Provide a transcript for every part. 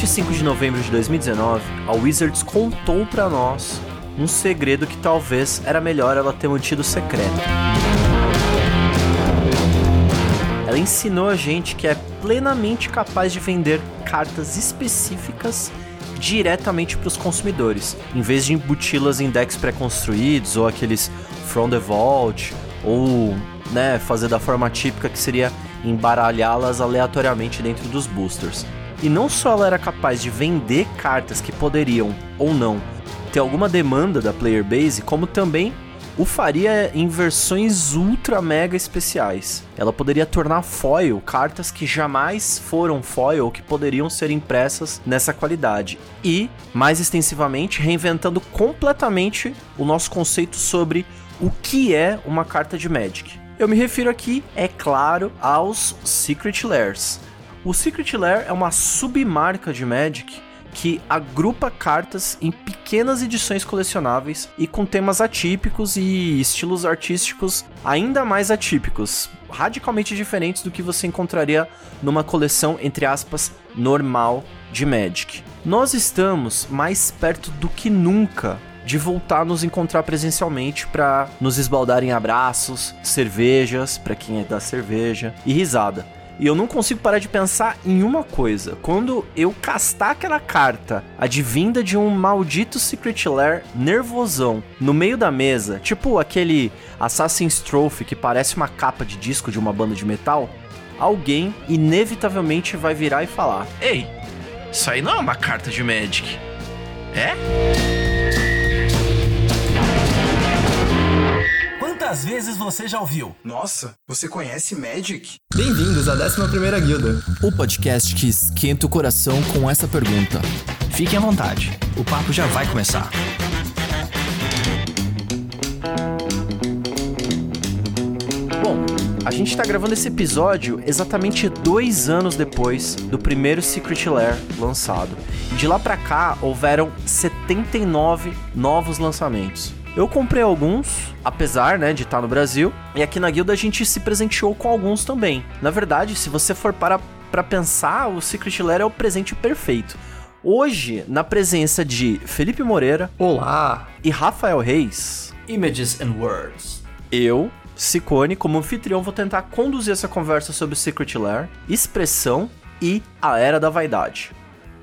25 de novembro de 2019, a Wizards contou para nós um segredo que talvez era melhor ela ter mantido secreto. Ela ensinou a gente que é plenamente capaz de vender cartas específicas diretamente para os consumidores, em vez de embuti-las em decks pré-construídos ou aqueles From the Vault, ou né, fazer da forma típica que seria embaralhá-las aleatoriamente dentro dos boosters. E não só ela era capaz de vender cartas que poderiam ou não ter alguma demanda da player base, como também o faria em versões ultra mega especiais. Ela poderia tornar foil cartas que jamais foram foil ou que poderiam ser impressas nessa qualidade. E, mais extensivamente, reinventando completamente o nosso conceito sobre o que é uma carta de Magic. Eu me refiro aqui, é claro, aos Secret Lairs. O Secret Lair é uma submarca de Magic que agrupa cartas em pequenas edições colecionáveis e com temas atípicos e estilos artísticos ainda mais atípicos, radicalmente diferentes do que você encontraria numa coleção entre aspas normal de Magic. Nós estamos mais perto do que nunca de voltar a nos encontrar presencialmente para nos esbaldar em abraços, cervejas, para quem é da cerveja, e risada. E eu não consigo parar de pensar em uma coisa. Quando eu castar aquela carta advinda de um maldito Secret Lair nervosão no meio da mesa, tipo aquele Assassin's Trophy que parece uma capa de disco de uma banda de metal, alguém inevitavelmente vai virar e falar: Ei, isso aí não é uma carta de Magic. É? Quantas vezes você já ouviu? Nossa, você conhece Magic? Bem-vindos à 11ª Guilda. O podcast que esquenta o coração com essa pergunta. Fiquem à vontade, o papo já vai começar. Bom, a gente tá gravando esse episódio exatamente dois anos depois do primeiro Secret Lair lançado. De lá pra cá, houveram 79 novos lançamentos. Eu comprei alguns, apesar, né, de estar no Brasil, e aqui na guilda a gente se presenteou com alguns também. Na verdade, se você for para para pensar, o Secret Lair é o presente perfeito. Hoje, na presença de Felipe Moreira, olá, e Rafael Reis, Images and Words. Eu, Sicone, como anfitrião, vou tentar conduzir essa conversa sobre o Secret Lair, expressão e a Era da Vaidade.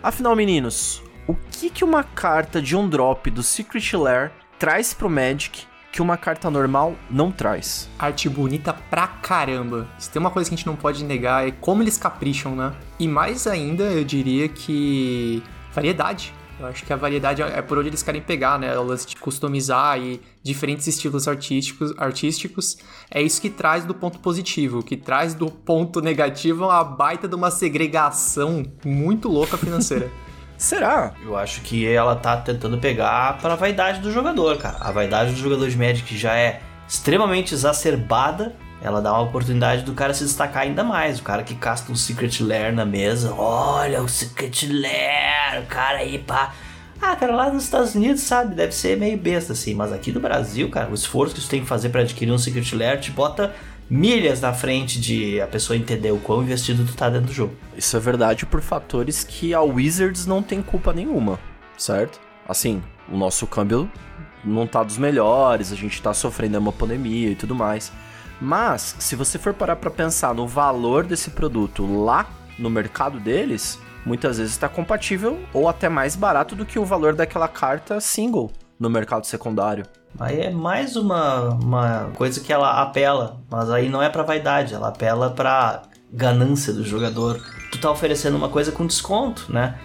Afinal, meninos, o que que uma carta de um drop do Secret Lair traz pro Magic que uma carta normal não traz. Arte bonita pra caramba. Se tem uma coisa que a gente não pode negar é como eles capricham, né? E mais ainda, eu diria que variedade. Eu acho que a variedade é por onde eles querem pegar, né? O lance de customizar e diferentes estilos artísticos, artísticos. É isso que traz do ponto positivo. O que traz do ponto negativo é uma baita de uma segregação muito louca financeira. Será? Eu acho que ela tá tentando pegar para a vaidade do jogador, cara. A vaidade do jogador de Magic já é extremamente exacerbada. Ela dá uma oportunidade do cara se destacar ainda mais. O cara que casta um Secret Lair na mesa. Olha o Secret Lair, o cara aí, pá. Ah, cara, lá nos Estados Unidos, sabe, deve ser meio besta assim. Mas aqui no Brasil, cara, o esforço que você tem que fazer para adquirir um Secret Lair te bota milhas na frente de a pessoa entender o quão investido tu tá dentro do jogo. Isso é verdade por fatores que a Wizards não tem culpa nenhuma, certo? Assim, o nosso câmbio não tá dos melhores, a gente tá sofrendo uma pandemia e tudo mais. Mas, se você for parar para pensar no valor desse produto lá no mercado deles, muitas vezes está compatível ou até mais barato do que o valor daquela carta single no mercado secundário. Aí é mais uma, uma coisa que ela apela, mas aí não é pra vaidade, ela apela pra ganância do jogador. Tu tá oferecendo uma coisa com desconto, né?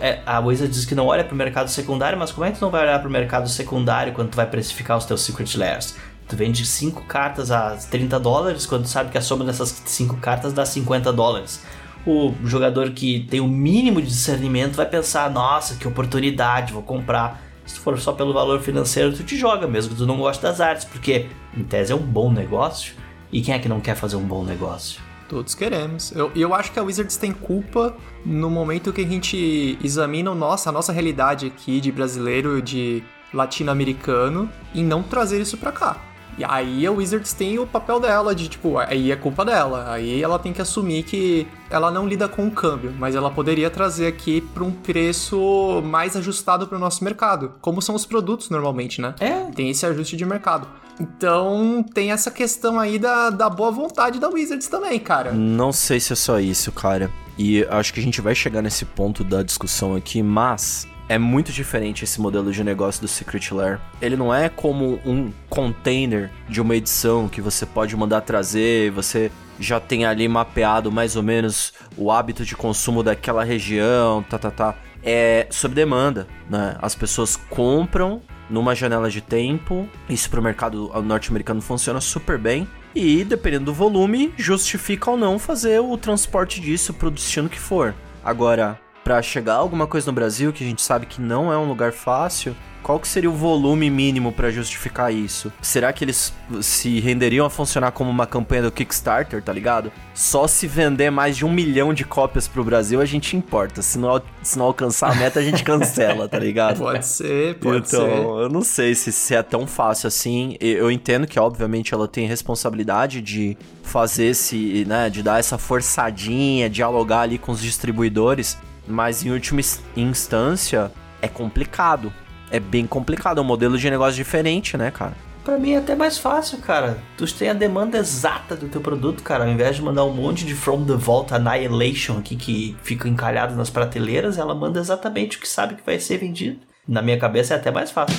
É, a Wizard diz que não olha pro mercado secundário, mas como é que tu não vai olhar pro mercado secundário quando tu vai precificar os teus Secret Lairs? Tu vende 5 cartas a 30 dólares, quando tu sabe que a soma dessas 5 cartas dá 50 dólares. O jogador que tem o mínimo de discernimento vai pensar: nossa, que oportunidade, vou comprar se for só pelo valor financeiro, tu te joga mesmo que tu não gosta das artes, porque em tese é um bom negócio. E quem é que não quer fazer um bom negócio? Todos queremos. Eu, eu acho que a Wizards tem culpa no momento que a gente examina nossa, a nossa realidade aqui de brasileiro, de latino-americano, em não trazer isso pra cá. E aí a Wizards tem o papel dela de, tipo, aí é culpa dela. Aí ela tem que assumir que ela não lida com o câmbio, mas ela poderia trazer aqui para um preço mais ajustado para o nosso mercado, como são os produtos normalmente, né? É. Tem esse ajuste de mercado. Então tem essa questão aí da, da boa vontade da Wizards também, cara. Não sei se é só isso, cara. E acho que a gente vai chegar nesse ponto da discussão aqui, mas é muito diferente esse modelo de negócio do Secret Lair. Ele não é como um container de uma edição que você pode mandar trazer, você já tem ali mapeado mais ou menos o hábito de consumo daquela região, tá, tá, tá. É sob demanda, né? As pessoas compram numa janela de tempo. Isso pro mercado norte-americano funciona super bem. E dependendo do volume, justifica ou não fazer o transporte disso pro destino que for. Agora, para chegar alguma coisa no Brasil, que a gente sabe que não é um lugar fácil, qual que seria o volume mínimo para justificar isso? Será que eles se renderiam a funcionar como uma campanha do Kickstarter, tá ligado? Só se vender mais de um milhão de cópias pro Brasil a gente importa. Se não, se não alcançar a meta, a gente cancela, tá ligado? Pode ser, pode então, ser. eu não sei se, se é tão fácil assim. Eu entendo que, obviamente, ela tem responsabilidade de fazer esse, né, de dar essa forçadinha, dialogar ali com os distribuidores. Mas em última instância, é complicado. É bem complicado, é um modelo de negócio diferente, né, cara? Pra mim é até mais fácil, cara. Tu tem a demanda exata do teu produto, cara. Ao invés de mandar um monte de From the Vault Annihilation aqui que fica encalhado nas prateleiras, ela manda exatamente o que sabe que vai ser vendido. Na minha cabeça é até mais fácil.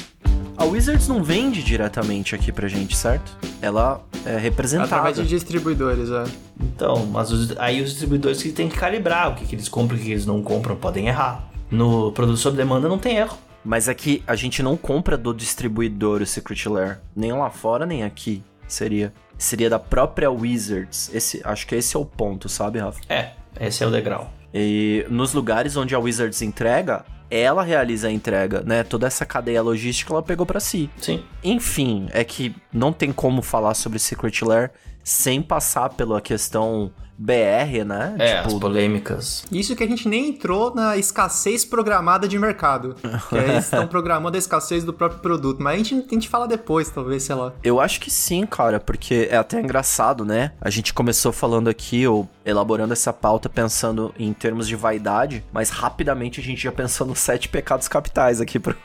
A Wizards não vende diretamente aqui pra gente, certo? Ela é representada. Através de distribuidores, é. Então, mas os, aí os distribuidores que têm que calibrar o que, que eles compram e o que eles não compram podem errar. No produto sob demanda não tem erro. Mas aqui a gente não compra do distribuidor o Secret Lair. Nem lá fora, nem aqui. Seria. Seria da própria Wizards. Esse, acho que esse é o ponto, sabe, Rafa? É, esse é o degrau. E nos lugares onde a Wizards entrega, ela realiza a entrega, né? Toda essa cadeia logística ela pegou para si. Sim. Enfim, é que não tem como falar sobre Secret Lair sem passar pela questão BR, né? É, tipo, as polêmicas. Isso que a gente nem entrou na escassez programada de mercado. que eles estão programando a escassez do próprio produto. Mas a gente, a gente fala depois, talvez, sei lá. Eu acho que sim, cara, porque é até engraçado, né? A gente começou falando aqui, ou elaborando essa pauta pensando em termos de vaidade, mas rapidamente a gente já pensou nos sete pecados capitais aqui pro,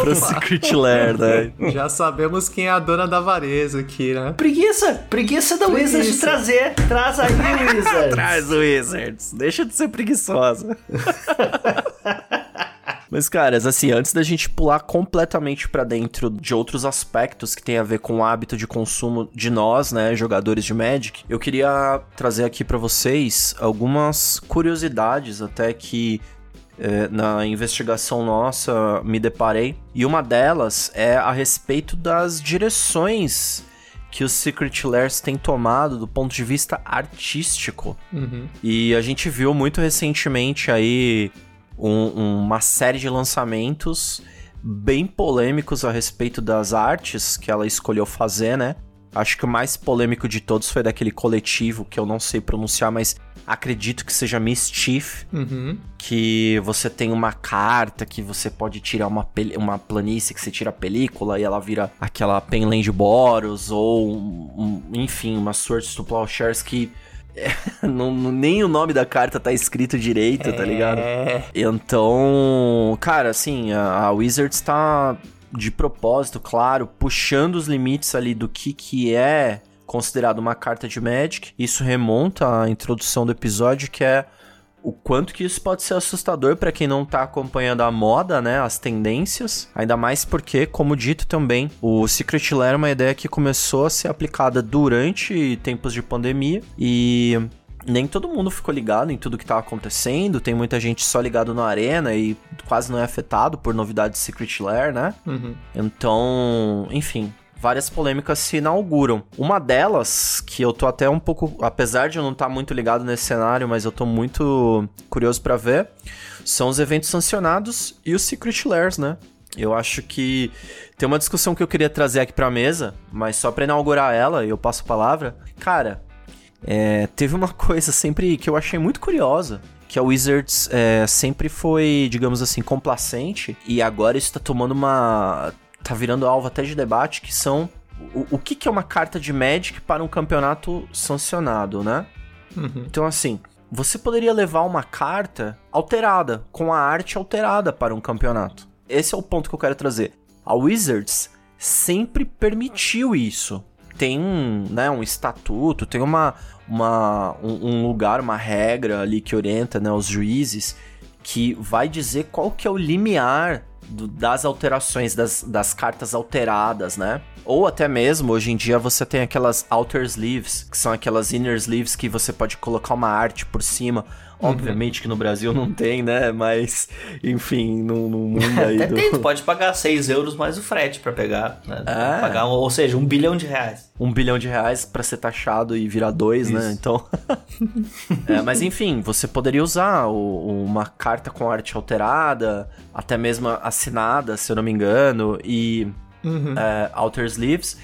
pro Secret Lair, né? Já sabemos quem é a dona da avareza aqui, né? Preguiça! Preguiça da. Wizards de trazer. Traz aí, Wizards. Traz o Wizards. Deixa de ser preguiçosa. Mas, caras, assim, antes da gente pular completamente pra dentro de outros aspectos que tem a ver com o hábito de consumo de nós, né, jogadores de Magic, eu queria trazer aqui pra vocês algumas curiosidades até que é, na investigação nossa me deparei. E uma delas é a respeito das direções que os Secret Lairs têm tomado do ponto de vista artístico. Uhum. E a gente viu muito recentemente aí um- uma série de lançamentos bem polêmicos a respeito das artes que ela escolheu fazer, né? Acho que o mais polêmico de todos foi daquele coletivo que eu não sei pronunciar, mas acredito que seja Mischief, Uhum. que você tem uma carta que você pode tirar uma, uma planície que você tira a película e ela vira aquela Penland Boros ou um- enfim, uma Swords to Plowshares que não- nem o nome da carta tá escrito direito, tá ligado? É. Então, cara, assim, a, a Wizards tá de propósito, claro, puxando os limites ali do que que é considerado uma carta de Magic. Isso remonta à introdução do episódio, que é o quanto que isso pode ser assustador pra quem não tá acompanhando a moda, né, as tendências. Ainda mais porque, como dito também, o Secret Lair é uma ideia que começou a ser aplicada durante tempos de pandemia e nem todo mundo ficou ligado em tudo que tá acontecendo. Tem muita gente só ligado na arena e quase não é afetado por novidades de Secret Lair, né? Uhum. Então, enfim, várias polêmicas se inauguram. Uma delas, que eu tô até um pouco, apesar de eu não estar muito ligado nesse cenário, mas eu tô muito curioso pra ver, são os eventos sancionados e os Secret Lairs, né? Eu acho que tem uma discussão que eu queria trazer aqui pra mesa, mas só pra inaugurar ela, e eu passo a palavra. Cara, é, teve uma coisa sempre que eu achei muito curiosa. Que a Wizards é, sempre foi, digamos assim, complacente. E agora isso tá tomando uma. Tá virando alvo até de debate, que são o, o que, que é uma carta de Magic para um campeonato sancionado, né? Uhum. Então, assim, você poderia levar uma carta alterada, com a arte alterada para um campeonato. Esse é o ponto que eu quero trazer. A Wizards sempre permitiu isso. Tem um, né, um estatuto, tem uma, uma, um, um lugar, uma regra ali que orienta né, os juízes que vai dizer qual que é o limiar do- das alterações, das, das cartas alteradas, né? Ou até mesmo, hoje em dia, você tem aquelas outer sleeves, que são aquelas inner sleeves que você pode colocar uma arte por cima. Obviamente que no Brasil não tem, né? Mas, enfim, no, no mundo aí Até do... tem, tu pode pagar 6 euros mais o frete pra pegar, né? É. Pagar, ou seja, um bilhão de reais. um bilhão de reais pra ser taxado e virar dois, né? Isso. Então. É, mas enfim, você poderia usar o- uma carta com arte alterada, até mesmo assinada, se eu não me engano, e Uhum. é, outer sleeves,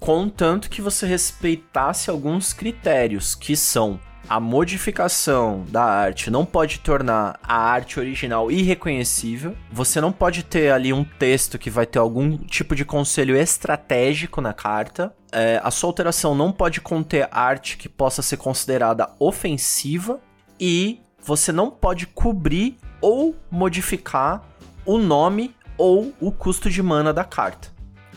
contanto que você respeitasse alguns critérios, que são a modificação da arte não pode tornar a arte original irreconhecível. Você não pode ter ali um texto que vai ter algum tipo de conselho estratégico na carta. É, a sua alteração não pode conter arte que possa ser considerada ofensiva. E você não pode cobrir ou modificar o nome ou o custo de mana da carta.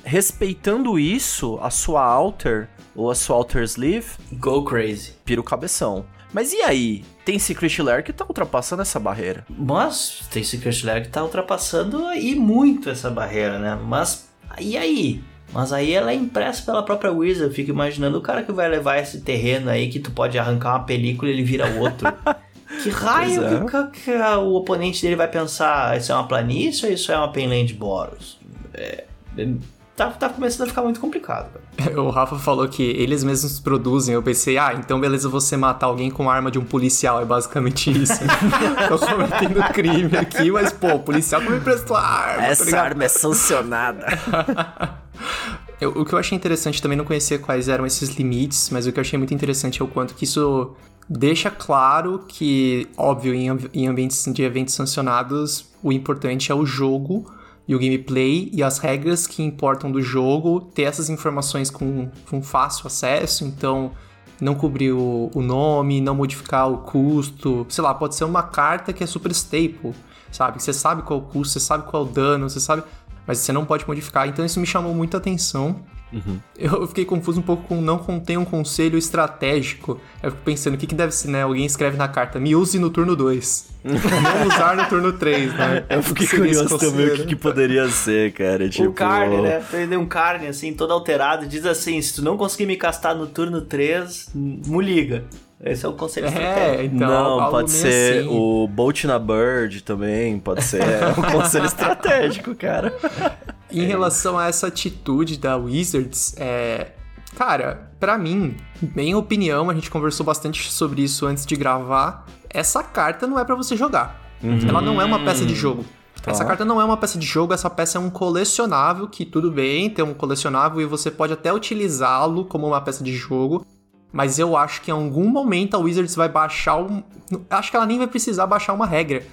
Respeitando isso, a sua alter ou a sua alter sleeve Go crazy. pira o cabeção. Mas e aí? Tem Secret Lair que tá ultrapassando essa barreira. Mas tem Secret Lair que tá ultrapassando aí muito essa barreira, né? Mas e aí? Mas aí ela é impressa pela própria Wizard. Eu fico imaginando o cara que vai levar esse terreno aí que tu pode arrancar uma película e ele vira outro. que raio é. que, que o oponente dele vai pensar? Isso é uma planície ou isso é uma Penland Boros? É, é, tá, tá começando a ficar muito complicado. Cara. O Rafa falou que eles mesmos produzem. Eu pensei, ah, então beleza, você matar alguém com a arma de um policial. É basicamente isso. Tô cometendo crime aqui, mas pô, o policial que me prestou a arma. tá ligado? arma é sancionada. Eu- o que eu achei interessante também não conhecia quais eram esses limites, mas o que eu achei muito interessante é o quanto que isso deixa claro que, óbvio, em, em ambientes de eventos sancionados, o importante é o jogo e o gameplay e as regras que importam do jogo, ter essas informações com, com fácil acesso, então não cobrir o, o nome, não modificar o custo, sei lá, pode ser uma carta que é super staple, sabe? Você sabe qual o custo, você sabe qual o dano, você sabe mas você não pode modificar. Então isso me chamou muita atenção. Eu fiquei confuso um pouco com não contém um conselho estratégico. Eu fico pensando, o que, que deve ser, né? Alguém escreve na carta, me use no turno 2. não usar no turno 3, né? Eu fiquei curioso também o que, que poderia ser, cara. Tipo... O carne, né? Tem um carne assim, todo alterado. Diz assim: se tu não conseguir me castar no turno 3, me liga. Esse é o conselho É, estratégico. então. não, pode ser assim. o Bolt na Bird também, pode ser É um conselho estratégico, cara. Em relação a essa atitude da Wizards, é. Cara, pra mim, minha opinião, a gente conversou bastante sobre isso antes de gravar. Essa carta não é pra você jogar. Ela não é uma peça de jogo. Tá. Essa carta não é uma peça de jogo, essa peça é um colecionável, que tudo bem, tem um colecionável e você pode até utilizá-lo como uma peça de jogo. Mas eu acho que em algum momento a Wizards vai baixar um. Acho que ela nem vai precisar baixar uma regra.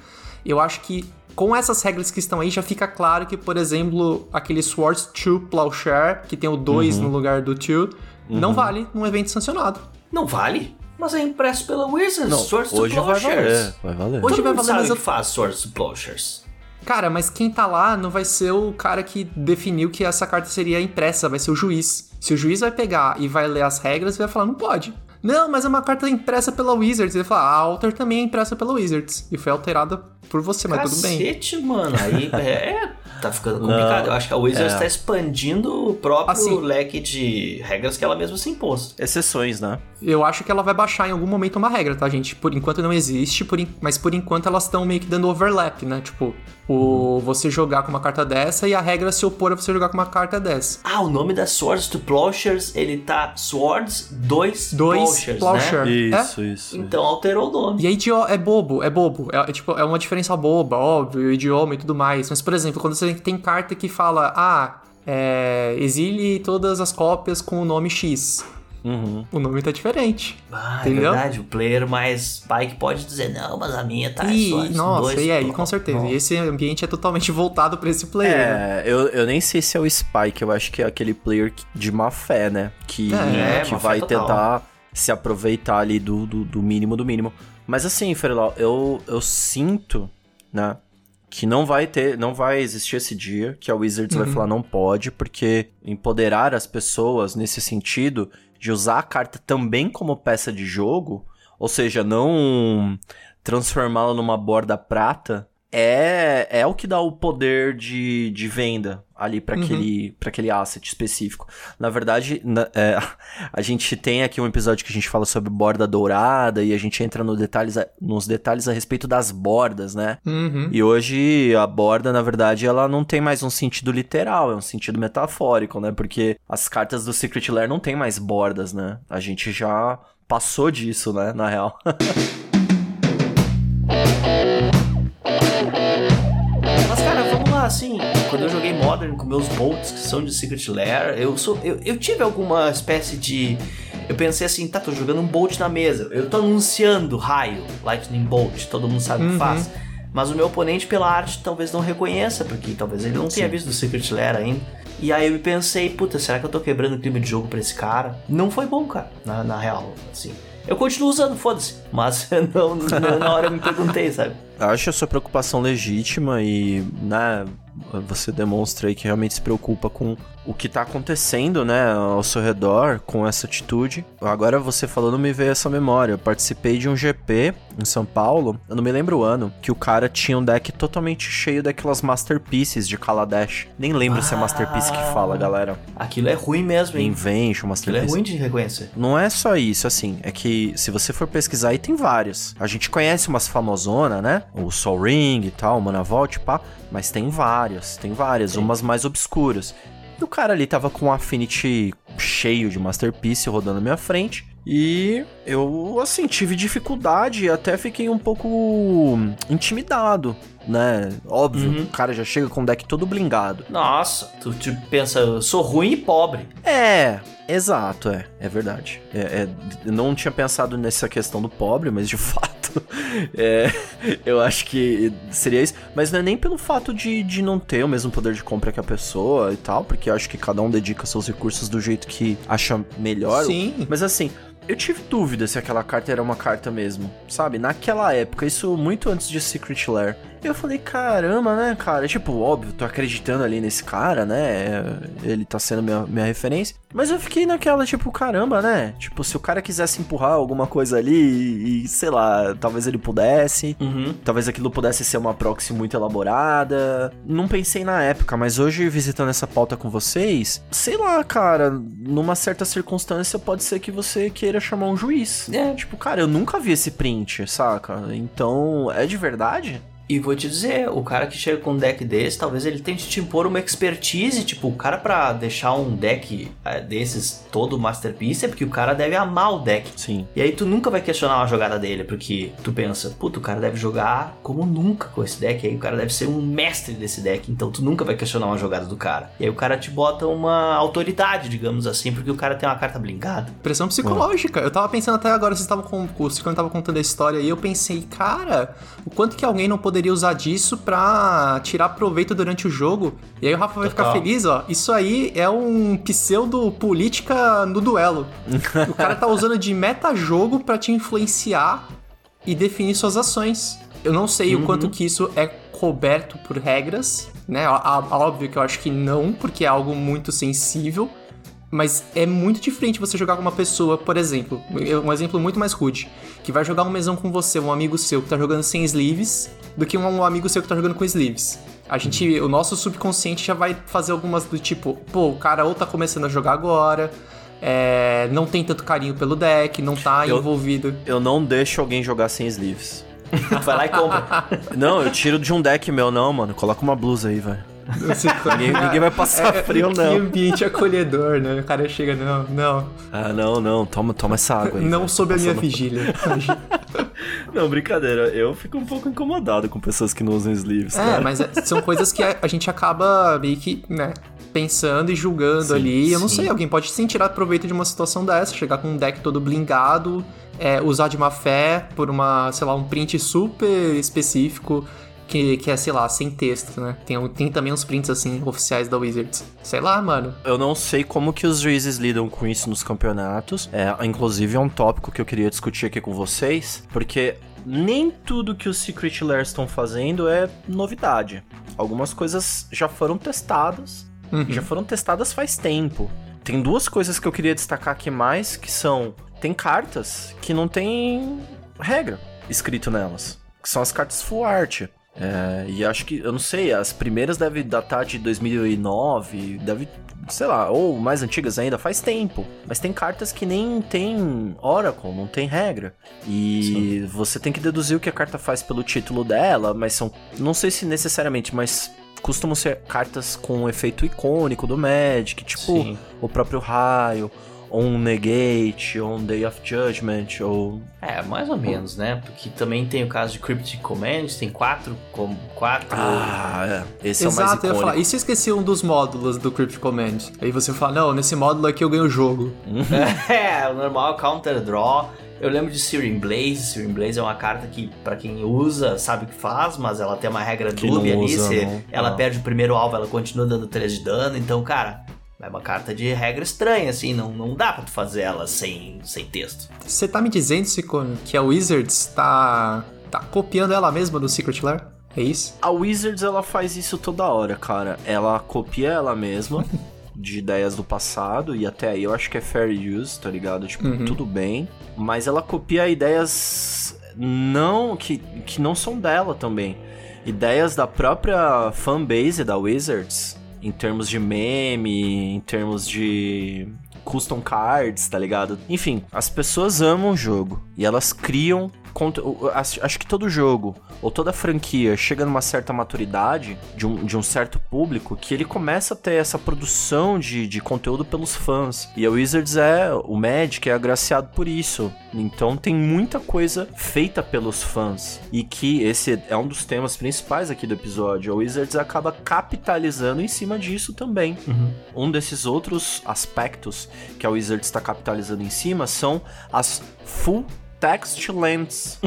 Eu acho que com essas regras que estão aí já fica claro que, por exemplo, aquele Swords to Plowshare, que tem o 2 no lugar do 2, não vale num evento sancionado. Não vale? Mas é impresso pela Wizards. Não, Swords to hoje vai Plowshares. valer, vai valer. Hoje Todo vai valer, sabe mas eu- faz Swords to Plowshares. Cara, mas quem tá lá não vai ser o cara que definiu que essa carta seria impressa, vai ser o juiz. Se o juiz vai pegar e vai ler as regras, vai falar, não pode. Não, mas é uma carta impressa pela Wizards. Ele fala, a Alter também é impressa pela Wizards. E foi alterada por você, mas tudo bem. Cacete, mano. Aí é, tá ficando complicado. Eu acho que a Wizards é. tá expandindo o próprio Assim- leque de regras que ela mesma se impôs. Exceções, né? Eu acho que ela vai baixar em algum momento uma regra, tá, gente? Por enquanto não existe, por en- mas por enquanto elas estão meio que dando overlap, né? Tipo, o você jogar com uma carta dessa e a regra se opor a você jogar com uma carta dessa. Ah, o nome da Swords to Plowshares, ele tá Swords 2 Dois Plowshares, Plowshare. né? Isso, isso. Então alterou o nome. E é idioma, é bobo, é bobo. É, é, tipo, é uma diferença boba, óbvio, idioma e tudo mais. Mas, por exemplo, quando você tem carta que fala, ah, é, exile todas as cópias com o nome X. Uhum. O nome tá diferente. Ah, Entendeu? é verdade. O player mais pai pode dizer, não, mas a minha tá e, só nossa, dois. e aí, Pô, com certeza. não. E esse ambiente é totalmente voltado pra esse player. né? É, eu, eu nem sei se é o Spike, eu acho que é aquele player que- de má fé, né? Que, É, que fé vai tentar se aproveitar ali do, do, do mínimo do mínimo. Mas assim, Ferilau, eu, eu sinto, né? Que não vai ter, não vai existir esse dia que a Wizards vai falar não pode, porque empoderar as pessoas nesse sentido de usar a carta também como peça de jogo, ou seja, não transformá-la numa borda prata, é, é o que dá o poder de, de venda ali para aquele, pra aquele asset específico. Na verdade, na- é, a gente tem aqui um episódio que a gente fala sobre borda dourada e a gente entra no detalhes, a- nos detalhes a respeito das bordas, né? Uhum. E hoje a borda, na verdade, ela não tem mais um sentido literal, é um sentido metafórico, né? Porque as cartas do Secret Lair não tem mais bordas, né? A gente já passou disso, né? Na real. assim, quando eu joguei Modern com meus bolts que são de Secret Lair, eu, sou, eu, eu tive alguma espécie de... Eu pensei assim, tá, tô jogando um bolt na mesa, eu tô anunciando raio, Lightning Bolt, todo mundo sabe o que Uhum. faz. Mas o meu oponente, pela arte, talvez não reconheça, porque talvez ele não tenha visto do Secret Lair ainda. E aí eu pensei, puta, será que eu tô quebrando o clima de jogo pra esse cara? Não foi bom, cara, na, na real, assim. Eu continuo usando, foda-se. Mas não, não- na hora eu me perguntei, sabe? Acho a sua preocupação legítima e, né, você demonstra aí que realmente se preocupa com o que tá acontecendo, né, ao seu redor, com essa atitude. Agora você falando me veio essa memória. Eu participei de um GP em São Paulo, eu não me lembro o ano, que o cara tinha um deck totalmente cheio daquelas Masterpieces de Kaladesh. Nem lembro se é Masterpiece que fala, galera. Aquilo é ruim mesmo, hein? Invention, Aquilo é Masterpiece. ruim de reconhecer. Não é só isso, assim, é que se você for pesquisar aí tem várias. A gente conhece umas famosona, né? O Sol Ring e tal, o Mana Vault, pá, mas tem várias, tem várias, umas mais obscuras. E o cara ali tava com um Affinity cheio de Masterpiece rodando na minha frente. E eu, assim, tive dificuldade e até fiquei um pouco intimidado, né? Óbvio, Uhum. o cara já chega com o deck todo blingado. Nossa, tu te pensa, eu sou ruim e pobre. É, exato, é, é verdade. É, é, eu não tinha pensado nessa questão do pobre, mas de fato, é, eu acho que seria isso. Mas não é nem pelo fato de, de não ter o mesmo poder de compra que a pessoa e tal, porque eu acho que cada um dedica seus recursos do jeito que acha melhor. Sim. Mas assim, eu tive dúvida se aquela carta era uma carta mesmo, sabe? Naquela época, isso muito antes de Secret Lair. Eu falei, caramba, né, cara? Tipo, óbvio, tô acreditando ali nesse cara, né? Ele tá sendo minha, minha referência. Mas eu fiquei naquela, tipo, caramba, né? Tipo, se o cara quisesse empurrar alguma coisa ali e, sei lá, talvez ele pudesse. Uhum. Talvez aquilo pudesse ser uma proxy muito elaborada. Não pensei na época, mas hoje, visitando essa pauta com vocês, sei lá, cara, numa certa circunstância pode ser que você queira chamar um juiz. É. Tipo, cara, eu nunca vi esse print, saca? Então, é de verdade? E vou te dizer, o cara que chega com um deck desse, talvez ele tente te impor uma expertise, tipo, o cara pra deixar um deck é, desses todo masterpiece é porque o cara deve amar o deck. Sim. E aí tu nunca vai questionar uma jogada dele, porque tu pensa, puto, o cara deve jogar como nunca com esse deck, aí o cara deve ser um mestre desse deck, então tu nunca vai questionar uma jogada do cara. E aí o cara te bota uma autoridade, digamos assim, porque o cara tem uma carta blingada. Pressão psicológica. Eu tava pensando até agora, vocês estavam com o Ciclone tava contando a história e eu pensei, cara, o quanto que alguém não poderia usar disso pra tirar proveito durante o jogo. E aí o Rafa vai ficar Total. feliz, ó. Isso aí é um pseudo política no duelo. o cara tá usando de meta-jogo pra te influenciar e definir suas ações. Eu não sei o quanto que isso é coberto por regras, né? Óbvio que eu acho que não, porque é algo muito sensível. Mas é muito diferente você jogar com uma pessoa, por exemplo, um exemplo muito mais rude, que vai jogar um mesão com você, um amigo seu que tá jogando sem sleeves, do que um amigo seu que tá jogando com sleeves. A gente, o nosso subconsciente já vai fazer algumas do tipo, pô, o cara ou tá começando a jogar agora, é, não tem tanto carinho pelo deck, não tá Eu- envolvido. Eu não deixo alguém jogar sem sleeves. Vai lá e compra. Não, eu tiro de um deck meu, não, mano. Coloca uma blusa aí, velho. Você- Ninguém, ninguém vai passar frio, Que não. ambiente acolhedor, né? O cara chega, não, não, Ah, não, não. Toma, toma essa água aí. não velho. sob a Tá minha vigília. Não, brincadeira. Eu fico um pouco incomodado com pessoas que não usam sleeves, É, cara. mas é- são coisas que a, a gente acaba meio que, né, pensando e julgando Sim, ali. Eu não sim. sei, alguém pode sim tirar proveito de uma situação dessa, chegar com um deck todo blingado, é, usar de má fé por uma, sei lá, um print super específico. Que, que é, sei lá, sem texto, né? Tem, tem também uns prints, assim, oficiais da Wizards. Sei lá, mano. Eu não sei como que os juízes lidam com isso nos campeonatos. É, inclusive é um tópico que eu queria discutir aqui com vocês, porque nem tudo que os Secret Lairs estão fazendo é novidade. Algumas coisas já foram testadas, Uhum. e já foram testadas faz tempo. Tem duas coisas que eu queria destacar aqui mais, que são tem cartas que não tem regra escrito nelas, que são as cartas full art. É, e acho que, eu não sei, as primeiras devem datar de 2009, deve, sei lá, ou mais antigas ainda, faz tempo. Mas tem cartas que nem tem Oracle, não tem regra. E você tem que deduzir o que a carta faz pelo título dela, mas são, não sei se necessariamente, mas costumam ser cartas com um efeito icônico do Magic, tipo Sim. o próprio raio, ou um negate, ou um Day of Judgment, ou É, mais ou menos, né? Porque também tem o caso de Cryptic Command, tem quatro, com, quatro Ah, é. Esse é o mais Exato, eu icônico. falar. E se eu esqueci um dos módulos do Crypt Command? Aí você fala, não, nesse módulo aqui eu ganho o jogo. É, o normal é o Counter Draw. Eu lembro de Searing Blaze. Searing Blaze é uma carta que, pra quem usa, sabe o que faz, mas ela tem uma regra dúbia ali. usa, se não. ela Não. perde o primeiro alvo, ela continua dando 3 de dano. Então, cara, é uma carta de regra estranha, assim. Não, não dá pra tu fazer ela sem, sem texto. Você tá me dizendo, Sicone, que a Wizards tá, tá copiando ela mesma do Secret Lair? É isso? A Wizards, ela faz isso toda hora, cara. Ela copia ela mesma de ideias do passado, e até aí eu acho que é fair use, tá ligado? Tipo, Uhum. tudo bem. Mas ela copia ideias não que, que não são dela também. Ideias da própria fanbase da Wizards, em termos de meme, em termos de custom cards, tá ligado? Enfim, as pessoas amam o jogo e elas criam acho que todo jogo ou toda franquia chega numa certa maturidade de um, de um certo público que ele começa a ter essa produção de, de conteúdo pelos fãs. E a Wizards é, o Magic é agraciado por isso. Então tem muita coisa feita pelos fãs. E que esse é um dos temas principais aqui do episódio. A Wizards acaba capitalizando em cima disso também. Um desses outros aspectos que a Wizards está capitalizando em cima são as full text lengths.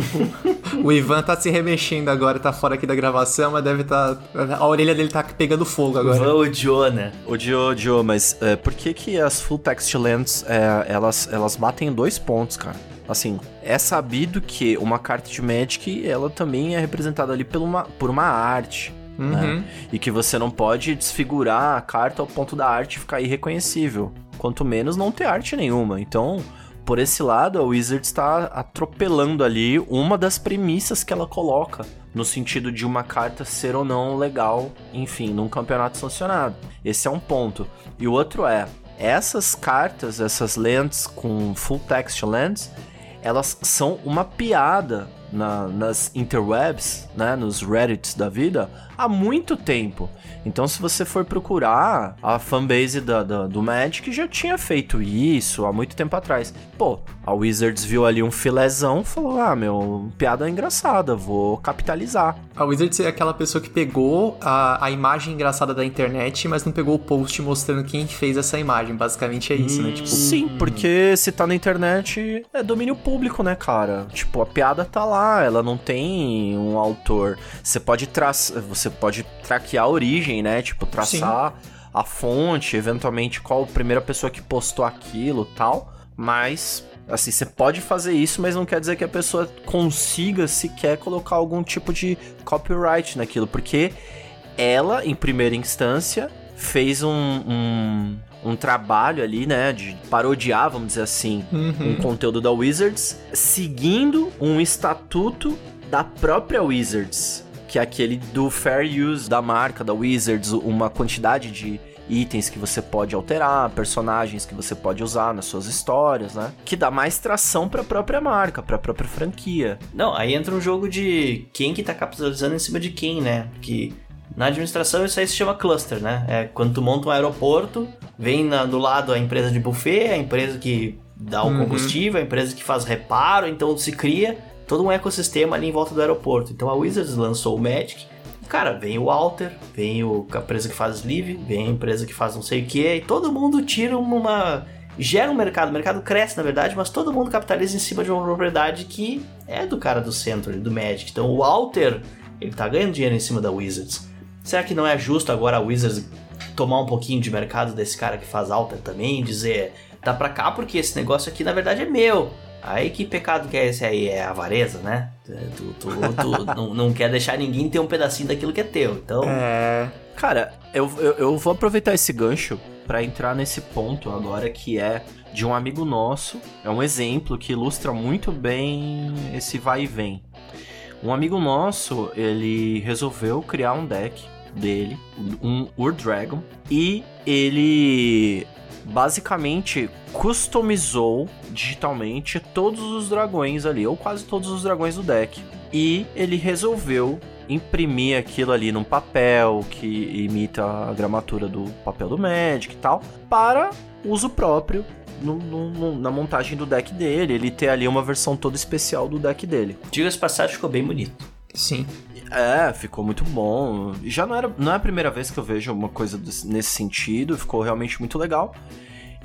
O Ivan tá se remexendo agora, tá fora aqui da gravação, mas deve tá. A orelha dele tá pegando fogo agora. Van odiou, né? Odiou, odiou, mas é, por que que as full text lengths, é, elas, elas batem em dois pontos, cara? Assim, é sabido que uma carta de Magic, ela também é representada ali por uma, por uma arte. Uhum. né? E que você não pode desfigurar a carta ao ponto da arte ficar irreconhecível. Quanto menos não ter arte nenhuma. Então, por esse lado, a Wizards está atropelando ali uma das premissas que ela coloca. No sentido de uma carta ser ou não legal, enfim, num campeonato sancionado. Esse é um ponto. E o outro é, essas cartas, essas lentes com full text lentes, elas são uma piada na- nas interwebs, né, nos Reddits da vida, há muito tempo. Então, se você for procurar, a fanbase da, da- do Magic já tinha feito isso há muito tempo atrás. Pô, a Wizards viu ali um filézão falou: Ah, meu, piada engraçada, vou capitalizar. A Wizards é aquela pessoa que pegou a, a imagem engraçada da internet, mas não pegou o post mostrando quem fez essa imagem. Basicamente é isso, né? Tipo, Sim, porque se tá na internet é domínio público, né, cara? Tipo, a piada tá lá, ela não tem um autor. Você pode traçar, você pode traquear a origem, né? Tipo, traçar a fonte, eventualmente qual a primeira pessoa que postou aquilo, tal. Mas assim, você pode fazer isso, mas não quer dizer que a pessoa consiga sequer colocar algum tipo de copyright naquilo, porque ela, em primeira instância, fez um, um, um trabalho ali, né, de parodiar, vamos dizer assim, Uhum. um conteúdo da Wizards, seguindo um estatuto da própria Wizards, que é aquele do fair use da marca da Wizards, uma quantidade de itens que você pode alterar, personagens que você pode usar nas suas histórias, né? Que dá mais tração para a própria marca, para a própria franquia. Não, aí entra um jogo de quem que tá capitalizando em cima de quem, né? Porque na administração isso aí se chama cluster, né? É quando tu monta um aeroporto, vem na- do lado a empresa de buffet, a empresa que dá o Uhum. combustível, a empresa que faz reparo, então se cria todo um ecossistema ali em volta do aeroporto. Então a Wizards lançou o Magic Cara, vem o Alter, vem o, a empresa que faz sleeve, vem a empresa que faz não sei o que, e todo mundo tira uma. Gera um mercado, o mercado cresce na verdade, mas todo mundo capitaliza em cima de uma propriedade que é do cara do centro, do Magic. Então o Alter, ele tá ganhando dinheiro em cima da Wizards. Será que não é justo agora a Wizards tomar um pouquinho de mercado desse cara que faz Alter também? Dizer, tá pra cá porque esse negócio aqui na verdade é meu. Aí que pecado que é esse aí? É avareza, né? Tu, tu, tu não, não, quer deixar ninguém ter um pedacinho daquilo que é teu. Então. É. Cara, eu, eu, eu vou aproveitar esse gancho para entrar nesse ponto agora que é de um amigo nosso. É um exemplo que ilustra muito bem esse vai e vem. Um amigo nosso, ele resolveu criar um deck dele, um Ur Dragon, e ele basicamente customizou digitalmente todos os dragões ali, ou quase todos os dragões do deck. E ele resolveu imprimir aquilo ali num papel que imita a gramatura do papel do Magic e tal, para uso próprio no, no, na montagem do deck dele, ele ter ali uma versão toda especial do deck dele. Diga-se passagem, ficou bem bonito. Sim. É, ficou muito bom. Já não, era, não é a primeira vez que eu vejo uma coisa desse, nesse sentido, ficou realmente muito legal.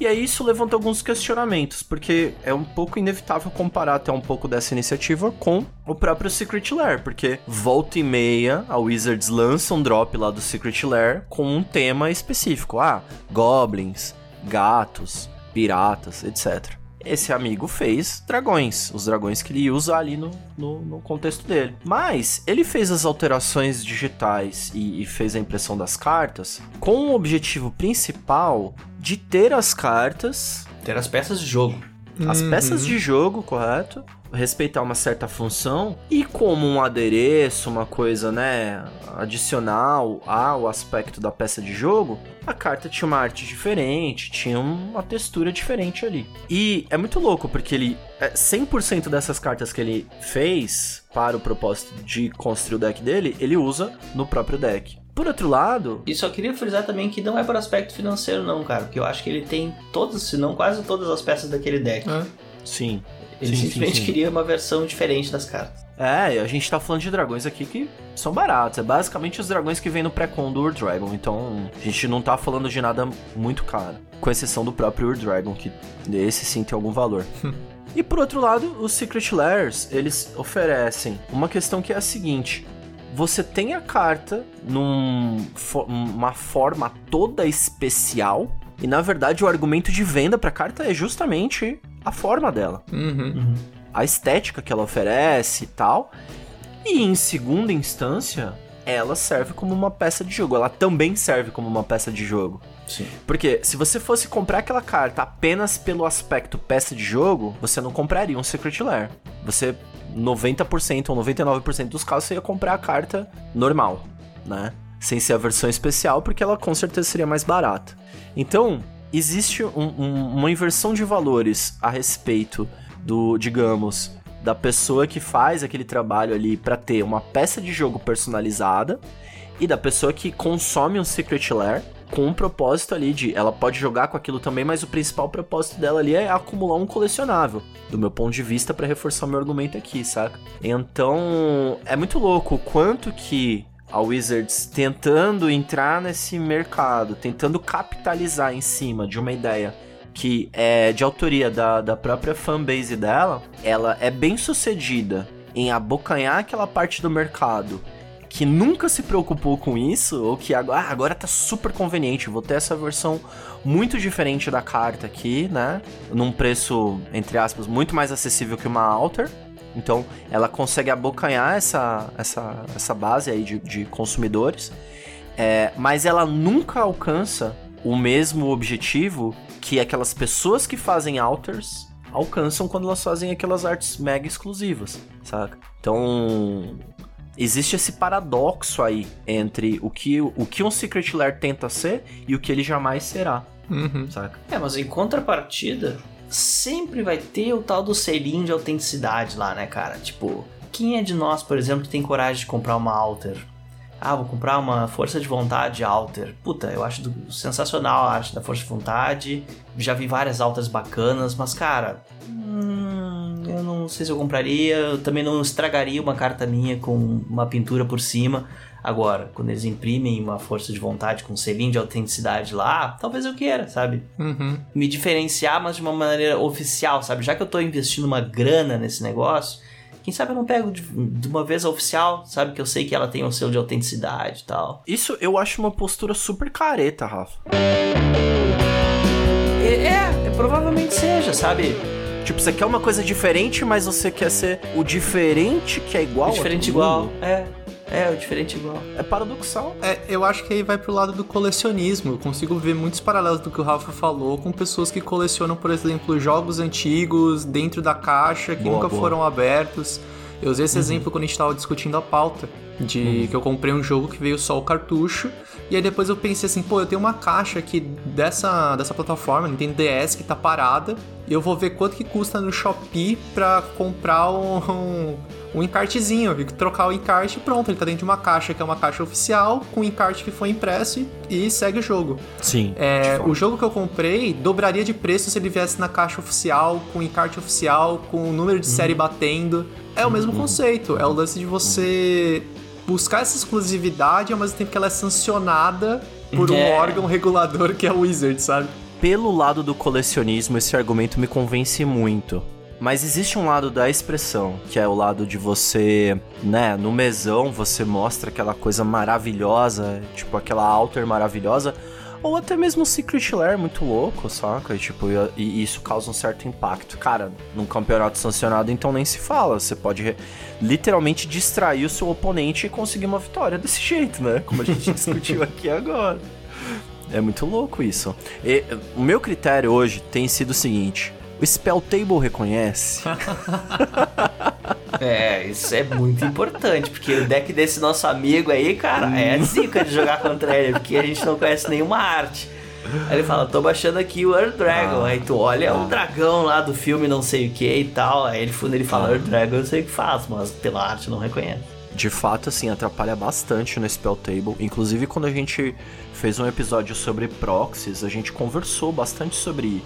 E aí isso levanta alguns questionamentos, porque é um pouco inevitável comparar até um pouco dessa iniciativa com o próprio Secret Lair, porque volta e meia a Wizards lança um drop lá do Secret Lair com um tema específico. Ah, goblins, gatos, piratas, etc esse amigo fez dragões, os dragões que ele usa ali no, no, no contexto dele. Mas ele fez as alterações digitais e, e, fez a impressão das cartas com o objetivo principal de ter as cartas. Ter as peças de jogo. As uhum. peças de jogo, correto? respeitar uma certa função e como um adereço, uma coisa, né, adicional ao aspecto da peça de jogo, a carta tinha uma arte diferente, tinha uma textura diferente ali. E é muito louco porque ele 100% é, dessas cartas que ele fez para o propósito de construir o deck dele, ele usa no próprio deck. Por outro lado. E só queria frisar também que não é por aspecto financeiro, não, cara. Porque eu acho que ele tem todas, se não quase todas as peças daquele deck. Sim. Ele sim, simplesmente sim, sim. queria uma versão diferente das cartas. É, a gente tá falando de dragões aqui que são baratos. É basicamente os dragões que vem no pré-con do Ur Dragon. Então, a gente não tá falando de nada muito caro. Com exceção do próprio Ur Dragon, que esse sim tem algum valor. e por outro lado, os Secret Lairs, eles oferecem uma questão que é a seguinte. Você tem a carta numa forma toda especial. E na verdade o argumento de venda pra carta é justamente a forma dela. Uhum. Uhum. A estética que ela oferece e tal. E em segunda instância, ela serve como uma peça de jogo. Ela também serve como uma peça de jogo. Sim. Porque se você fosse comprar aquela carta apenas pelo aspecto peça de jogo, você não compraria um Secret Lair. Você, 90% ou 99% dos casos, você ia comprar a carta normal, né? Sem ser a versão especial, porque ela com certeza seria mais barata. Então, existe um, um, uma inversão de valores a respeito do, digamos, da pessoa que faz aquele trabalho ali para ter uma peça de jogo personalizada e da pessoa que consome um Secret Lair com um propósito ali de ela pode jogar com aquilo também, mas o principal propósito dela ali é acumular um colecionável, do meu ponto de vista para reforçar meu argumento aqui, saca? Então, é muito louco o quanto que a Wizards tentando entrar nesse mercado, tentando capitalizar em cima de uma ideia que é de autoria da, da própria fanbase dela, ela é bem sucedida em abocanhar aquela parte do mercado que nunca se preocupou com isso, ou que agora, ah, agora tá super conveniente, vou ter essa versão muito diferente da carta aqui, né? Num preço, entre aspas, muito mais acessível que uma Alter. Então, ela consegue abocanhar essa, essa, essa base aí de, de consumidores, é, mas ela nunca alcança o mesmo objetivo que aquelas pessoas que fazem alters alcançam quando elas fazem aquelas artes mega exclusivas, saca? Então, existe esse paradoxo aí entre o que, o que um Secret Lair tenta ser e o que ele jamais será, uhum. saca? É, mas em contrapartida, sempre vai ter o tal do selinho de autenticidade lá, né, cara? Tipo, quem é de nós, por exemplo, que tem coragem de comprar uma Alter? Ah, vou comprar uma força de vontade Alter. Puta, eu acho do, sensacional a arte da força de vontade. Já vi várias Alters bacanas, mas cara, hum, eu não sei se eu compraria. Eu também não estragaria uma carta minha com uma pintura por cima. Agora, quando eles imprimem uma força de vontade com um selinho de autenticidade lá, talvez eu queira, sabe? Uhum. Me diferenciar, mas de uma maneira oficial, sabe? Já que eu tô investindo uma grana nesse negócio, quem sabe eu não pego de, de uma vez a oficial, sabe? Que eu sei que ela tem um selo de autenticidade e tal. Isso eu acho uma postura super careta, Rafa. É, é, é, provavelmente seja, sabe? Tipo, você quer uma coisa diferente, mas você quer ser o diferente que é igual. O diferente a todo igual. É. É, o diferente igual. É paradoxal. É, eu acho que aí vai pro lado do colecionismo. Eu consigo ver muitos paralelos do que o Rafa falou com pessoas que colecionam, por exemplo, jogos antigos dentro da caixa que Boa, nunca boa. foram abertos. Eu usei esse exemplo quando a gente tava discutindo a pauta. De que eu comprei um jogo que veio só o cartucho. E aí depois eu pensei assim, pô, eu tenho uma caixa aqui dessa, dessa plataforma, Nintendo DS, que tá parada. E eu vou ver quanto que custa no Shopee pra comprar um, um, encartezinho. Eu vi que trocar o encarte e pronto, ele tá dentro de uma caixa que é uma caixa oficial, com o encarte que foi impresso e, e segue o jogo. Sim. É, o jogo que eu comprei dobraria de preço se ele viesse na caixa oficial, com encarte oficial, com o número de série batendo. É o mesmo conceito. É o lance de você buscar essa exclusividade ao mesmo tempo que ela é sancionada por um É. órgão regulador que é o Wizard, sabe? Pelo lado do colecionismo, esse argumento me convence muito. Mas existe um lado da expressão, que é o lado de você, né, no mesão você mostra aquela coisa maravilhosa, tipo aquela alter maravilhosa, ou até mesmo um Secret Lair muito louco, saca? E, tipo, e, e isso causa um certo impacto. Cara, num campeonato sancionado, então nem se fala. Você pode literalmente distrair o seu oponente e conseguir uma vitória desse jeito, né? Como a gente discutiu aqui agora. É muito louco isso. E, o meu critério hoje tem sido o seguinte: o Spell Table reconhece. É, isso é muito importante, porque o deck desse nosso amigo aí, cara, é zica de jogar contra ele, porque a gente não conhece nenhuma arte. Aí ele fala, tô baixando aqui o Earth Dragon. aí tu olha, é um dragão lá do filme, não sei o que e tal. Aí ele, ele fala Earth Dragon, eu sei o que faz, mas pela arte não reconhece. De fato, assim, atrapalha bastante no Spell Table. Inclusive, quando a gente fez um episódio sobre proxies, a gente conversou bastante sobre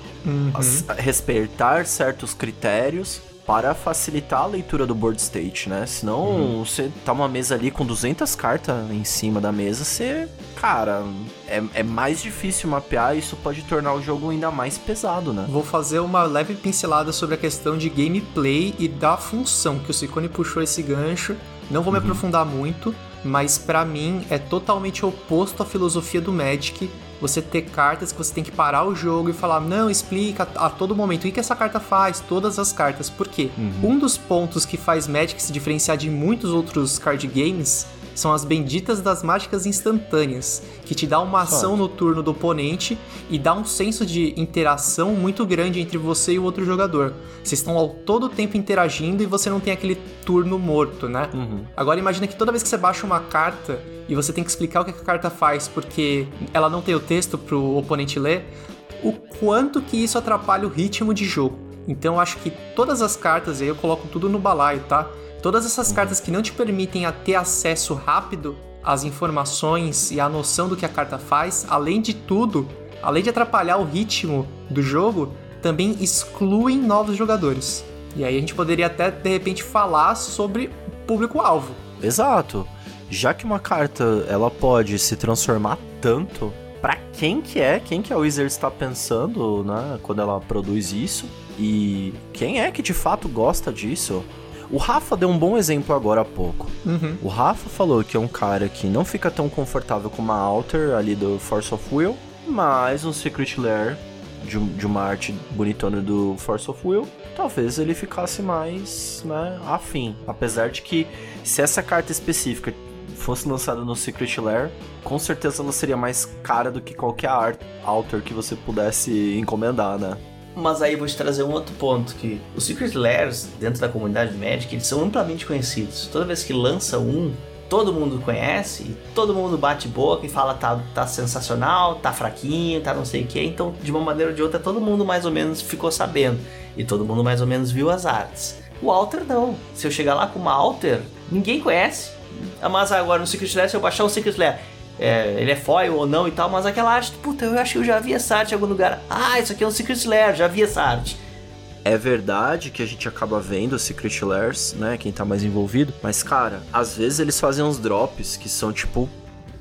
as- respeitar certos critérios para facilitar a leitura do board state, né? Senão, você tá uma mesa ali com 200 cartas em cima da mesa, você, cara, é, é mais difícil mapear e isso pode tornar o jogo ainda mais pesado, né? Vou fazer uma leve pincelada sobre a questão de gameplay e da função, que o Ciccone puxou esse gancho. Não vou me aprofundar muito, mas pra mim é totalmente oposto à filosofia do Magic. Você ter cartas que você tem que parar o jogo e falar, não, explica a todo momento o que, que essa carta faz, todas as cartas. Por quê? Um dos pontos que faz Magic se diferenciar de muitos outros card games são as benditas das mágicas instantâneas, que te dá uma ação no turno do oponente e dá um senso de interação muito grande entre você e o outro jogador. Vocês estão ao todo tempo interagindo e você não tem aquele turno morto, né? Agora imagina que toda vez que você baixa uma carta e você tem que explicar o que a carta faz porque ela não tem o texto pro oponente ler, o quanto que isso atrapalha o ritmo de jogo. Então eu acho que todas as cartas, e aí eu coloco tudo no balaio, tá? Todas essas cartas que não te permitem ter acesso rápido às informações e à noção do que a carta faz, além de tudo, além de atrapalhar o ritmo do jogo, também excluem novos jogadores. E aí a gente poderia até de repente falar sobre público-alvo. Exato. Já que uma carta ela pode se transformar tanto, pra quem que é, quem que a Wizard está pensando, né, quando ela produz isso e quem é que de fato gosta disso? O Rafa deu um bom exemplo agora há pouco. Uhum. O Rafa falou que é um cara que não fica tão confortável com uma Alter ali do Force of Will, mas um Secret Lair de, de uma arte bonitona do Force of Will, talvez ele ficasse mais, né, afim. Apesar de que se essa carta específica fosse lançada no Secret Lair, com certeza ela seria mais cara do que qualquer art, Alter que você pudesse encomendar, né? Mas aí vou te trazer um outro ponto, que os Secret Lairs, dentro da comunidade Magic, eles são amplamente conhecidos. Toda vez que lança um, todo mundo conhece, todo mundo bate boca e fala tá, tá sensacional, tá fraquinho, tá não sei o que. Então, de uma maneira ou de outra, todo mundo mais ou menos ficou sabendo. E todo mundo mais ou menos viu as artes. O Alter não. Se eu chegar lá com uma Alter, ninguém conhece. Ah, Mas agora no Secret Lair, se eu baixar um Secret Lair, é, ele é foil ou não e tal, mas aquela arte, puta, eu acho que eu já vi essa arte em algum lugar. Ah, isso aqui é um Secret Lair, já vi essa arte. é verdade que a gente acaba vendo Secret Lairs, né? Quem tá mais envolvido. Mas, cara, às vezes eles fazem uns drops que são tipo.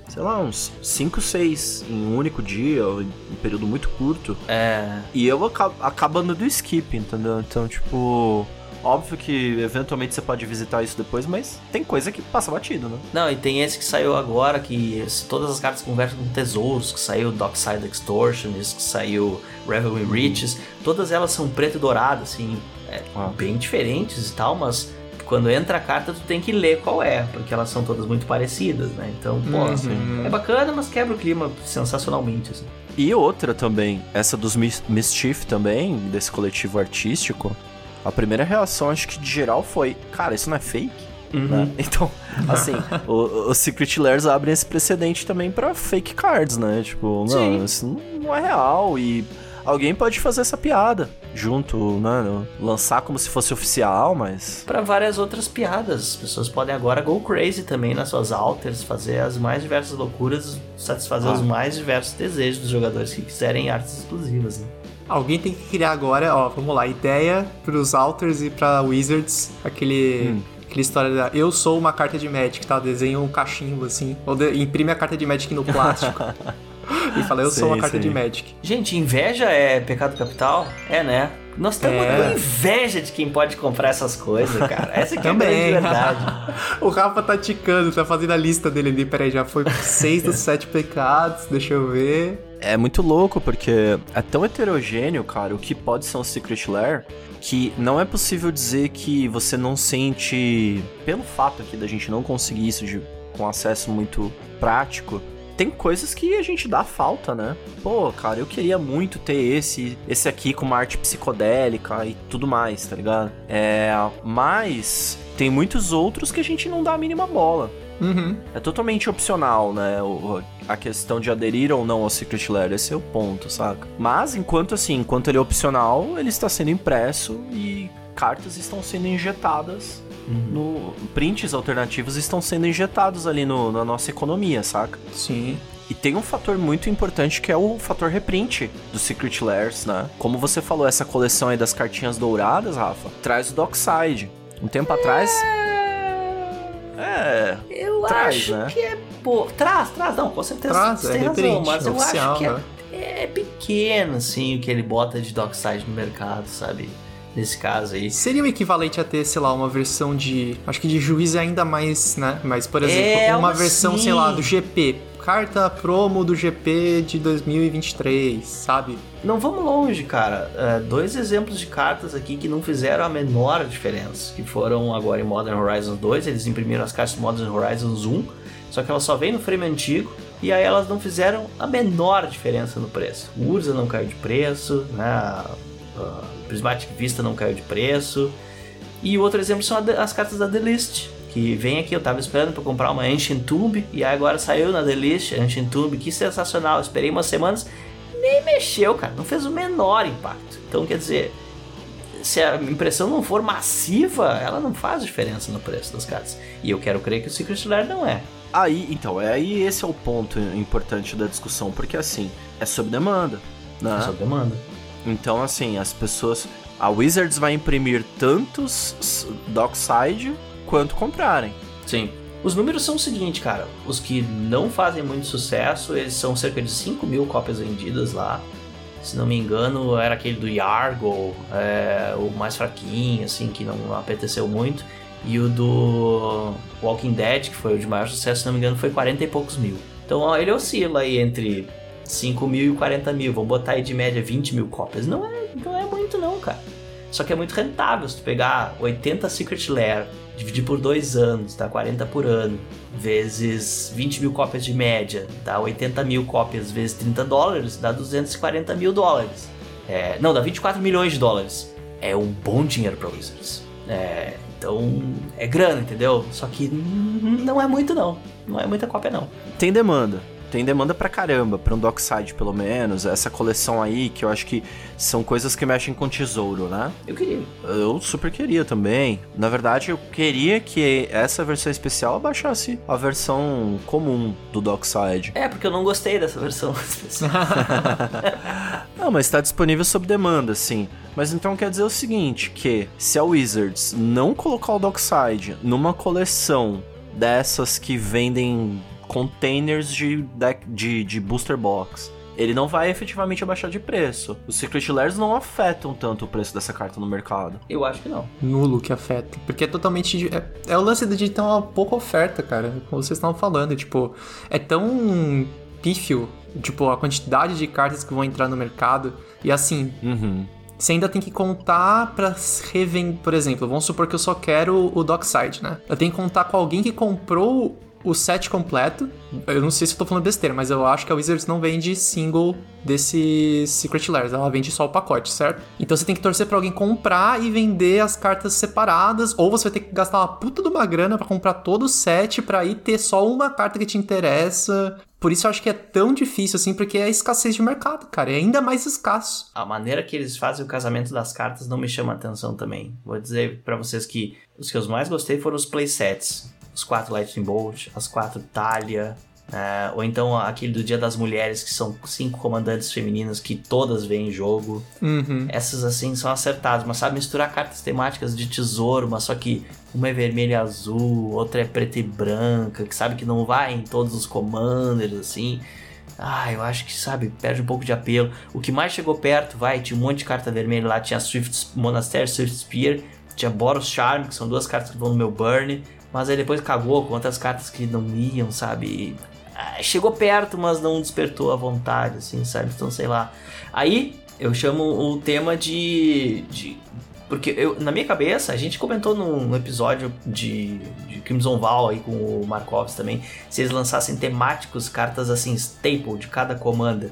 Sei lá, uns 5, 6 em um único dia, ou em um período muito curto. É. E eu acabo, acabo andando do skip, entendeu? Então, tipo. Óbvio que eventualmente você pode visitar isso depois, mas tem coisa que passa batido, né? Não, e tem esse que saiu agora, que todas as cartas conversam com tesouros, que saiu Dockside Extortionist, que saiu Revelry Riches, todas elas são preto e dourado, assim, é, Ah. bem diferentes e tal, mas quando entra a carta tu tem que ler qual é, porque elas são todas muito parecidas, né? Então, pô, Uhum. assim, é bacana, mas quebra o clima sensacionalmente, assim. E outra também, essa dos Mis- Mischief também, desse coletivo artístico, a primeira reação acho que de geral foi, cara, isso não é fake? Né? Então, assim, os Secret Lairs abrem esse precedente também pra fake cards, né? Tipo, Sim. não, isso não é real e alguém pode fazer essa piada junto, né? Lançar como se fosse oficial, mas... Pra várias outras piadas, as pessoas podem agora go crazy também nas suas alters, fazer as mais diversas loucuras, satisfazer Ah. os mais diversos desejos dos jogadores que quiserem artes exclusivas, né? Alguém tem que criar agora, ó, vamos lá, ideia pros Alters e pra Wizards, aquele. Hum. Aquela história da eu sou uma carta de Magic, tá? Desenha um cachimbo assim. Ou de- imprime a carta de Magic no plástico. e fala, eu sou uma Sim, carta de sim. Magic. Gente, inveja é pecado capital? É, né? Nós estamos É. com inveja de quem pode comprar essas coisas, cara. Essa que é a grande verdade. o Rafa tá ticando, tá fazendo a lista dele ali. Peraí, já foi seis dos sete pecados, deixa eu ver. É muito louco, porque é tão heterogêneo, cara, o que pode ser um Secret Lair, que não é possível dizer que você não sente, pelo fato aqui da gente não conseguir isso de, com acesso muito prático, tem coisas que a gente dá falta, né? Pô, cara, eu queria muito ter esse, esse aqui com uma arte psicodélica e tudo mais, tá ligado? É, mas tem muitos outros que a gente não dá a mínima bola. Uhum. É totalmente opcional, né? O- a questão de aderir ou não ao Secret Lair, esse é o ponto, saca? Mas enquanto assim, enquanto ele é opcional, ele está sendo impresso e cartas estão sendo injetadas no. Prints alternativos estão sendo injetados ali no- na nossa economia, saca? Sim. E tem um fator muito importante que é o fator reprint do Secret Lairs, né? Como você falou, essa coleção aí das cartinhas douradas, Rafa, traz o Dockside. Um tempo atrás. É. Eu Traz, acho né? que é. Pô, traz, traz, não, com certeza. Traz, você é tem razão, reprint, mas eu oficial, acho que é, né? é pequeno, assim, o que ele bota de Dockside no mercado, sabe? Nesse caso aí. Seria o equivalente a ter, sei lá, uma versão de. Acho que de juiz é ainda mais, né? Mas, por exemplo, É, uma versão, assim. sei lá, do GP. Carta promo do GP de 2023, sabe? Não vamos longe, cara. É, dois exemplos de cartas aqui que não fizeram a menor diferença. Que foram agora em Modern Horizons 2. Eles imprimiram as cartas de Modern Horizons 1. Só que elas só vêm no frame antigo. E aí elas não fizeram a menor diferença no preço. O Urza não caiu de preço, né? A, a Prismatic Vista não caiu de preço. E o outro exemplo são as cartas da The List. Que vem aqui, eu tava esperando para comprar uma Ancient Tomb. E aí agora saiu na The List, Ancient Tomb. Que sensacional. Eu esperei umas semanas nem mexeu, cara. Não fez o menor impacto. Então, quer dizer, se a impressão não for massiva, ela não faz diferença no preço das cartas. E eu quero crer que o Secret Lair não é. Aí, então, é aí esse é o ponto importante da discussão, porque assim, é sob demanda, né? É só demanda. Então, assim, as pessoas. A Wizards vai imprimir tantos Dockside quanto comprarem. Sim. Os números são o seguinte, cara. Os que não fazem muito sucesso, eles são cerca de 5 mil cópias vendidas lá. Se não me engano, era aquele do Yargo, é, o mais fraquinho, assim, que não apeteceu muito. E o do Walking Dead, que foi o de maior sucesso, se não me engano, foi 40 e poucos mil. Então ó, ele oscila aí entre 5 mil e 40 mil. Vamos botar aí de média 20 mil cópias. Não é, não é muito não, cara. Só que é muito rentável se tu pegar 80 Secret Lair, dividir por dois anos, dá 40 por ano, vezes 20 mil cópias de média, dá 80 mil cópias vezes 30 dólares, dá 240 mil dólares. É, não, dá 24 milhões de dólares. É um bom dinheiro pra Wizards. É, então, é grana, entendeu? Só que não é muito não. Não é muita cópia não. Tem demanda. Tem demanda pra caramba, pra um Dockside pelo menos. Essa coleção aí, que eu acho que são coisas que mexem com tesouro, né? Eu queria. Eu super queria também. Na verdade, eu queria que essa versão especial abaixasse a versão comum do Dockside. É, porque eu não gostei dessa versão especial. Não, mas tá disponível sob demanda, sim. Mas então quer dizer o seguinte, que se a Wizards não colocar o Dockside numa coleção dessas que vendem containers de, deck, de, de booster box, ele não vai efetivamente abaixar de preço. Os Secret Lairs não afetam tanto o preço dessa carta no mercado. Eu acho que não. Nulo que afeta. Porque é totalmente. É, é o lance de ter uma pouca oferta, cara. Como vocês estavam falando. Tipo, é tão pífio, tipo, a quantidade de cartas que vão entrar no mercado. E assim, Uhum. você ainda tem que contar pra revender. Por exemplo, vamos supor que eu só quero o Dockside, né? Eu tenho que contar com alguém que comprou o set completo. Eu não sei se eu tô falando besteira, mas eu acho que a Wizards não vende single desse Secret Lairs, ela vende só o pacote, certo? Então você tem que torcer pra alguém comprar e vender as cartas separadas, ou você vai ter que gastar uma puta de uma grana pra comprar todo o set pra aí ter só uma carta que te interessa. Por isso eu acho que é tão difícil assim, porque é a escassez de mercado, cara, é ainda mais escasso. A maneira que eles fazem o casamento das cartas não me chama atenção também. Vou dizer pra vocês que os que eu mais gostei foram os playsets. Os quatro Lightning Bolt, as quatro Talia, é, ou então aquele do Dia das Mulheres, que são cinco comandantes femininas que todas vêm em jogo. Uhum. Essas assim são acertadas, mas sabe misturar cartas temáticas de tesouro, mas só que uma é vermelha e azul, outra é preta e branca, que sabe que não vai em todos os commanders, assim. Ah, eu acho que, sabe, perde um pouco de apelo. O que mais chegou perto, vai, tinha um monte de carta vermelha lá, tinha Swift Monastery, Swift Spear, tinha Boros Charm, que são duas cartas que vão no meu burn, mas aí depois cagou com outras cartas que não iam, sabe? E, ah, chegou perto, mas não despertou a vontade, assim, sabe? Então, sei lá. Aí eu chamo o tema de. de porque eu, na minha cabeça, a gente comentou num episódio de, de Crimson Val aí com o Markovs também, se eles lançassem temáticos, cartas assim, staple de cada commander.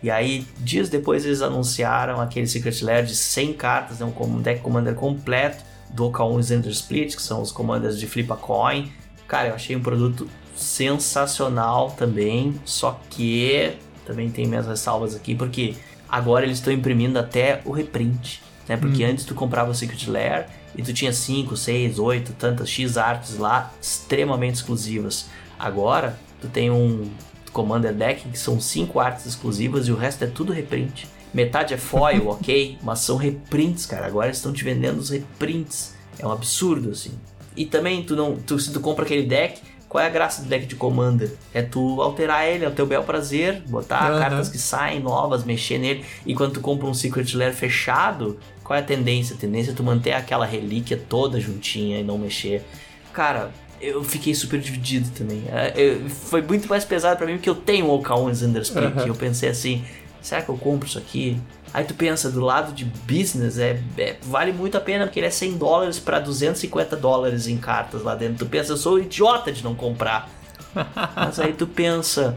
E aí, dias depois, eles anunciaram aquele Secret Lair de 100 cartas, né, um deck commander completo do Oka1 e Zender Split, que são os commanders de Flip a Coin. Cara, eu achei um produto sensacional também, só que também tem minhas ressalvas aqui, porque agora eles estão imprimindo até o reprint, né? Porque antes tu comprava o Secret Lair e tu tinha 5, 6, 8, tantas X artes lá extremamente exclusivas. Agora tu tem um Commander Deck que são 5 artes exclusivas e o resto é tudo reprint. Metade é foil, ok, mas são reprints, cara. Agora estão te vendendo os reprints. É um absurdo, assim. E também, tu não, tu, se tu compra aquele deck, qual é a graça do deck de Commander? É tu alterar ele, é o teu bel prazer, botar Aham. cartas que saem novas, mexer nele. E quando tu compra um Secret Lair fechado, qual é a tendência? A tendência é tu manter aquela relíquia toda juntinha e não mexer. Cara, eu fiquei super dividido também. É, eu- foi muito mais pesado pra mim porque eu tenho o Oka1 Zander Split. Aham. E eu pensei assim, será que eu compro isso aqui? Aí tu pensa, do lado de business, é, é- vale muito a pena, porque ele é 100 dólares pra 250 dólares em cartas lá dentro. Tu pensa, eu sou idiota de não comprar. Mas aí tu pensa,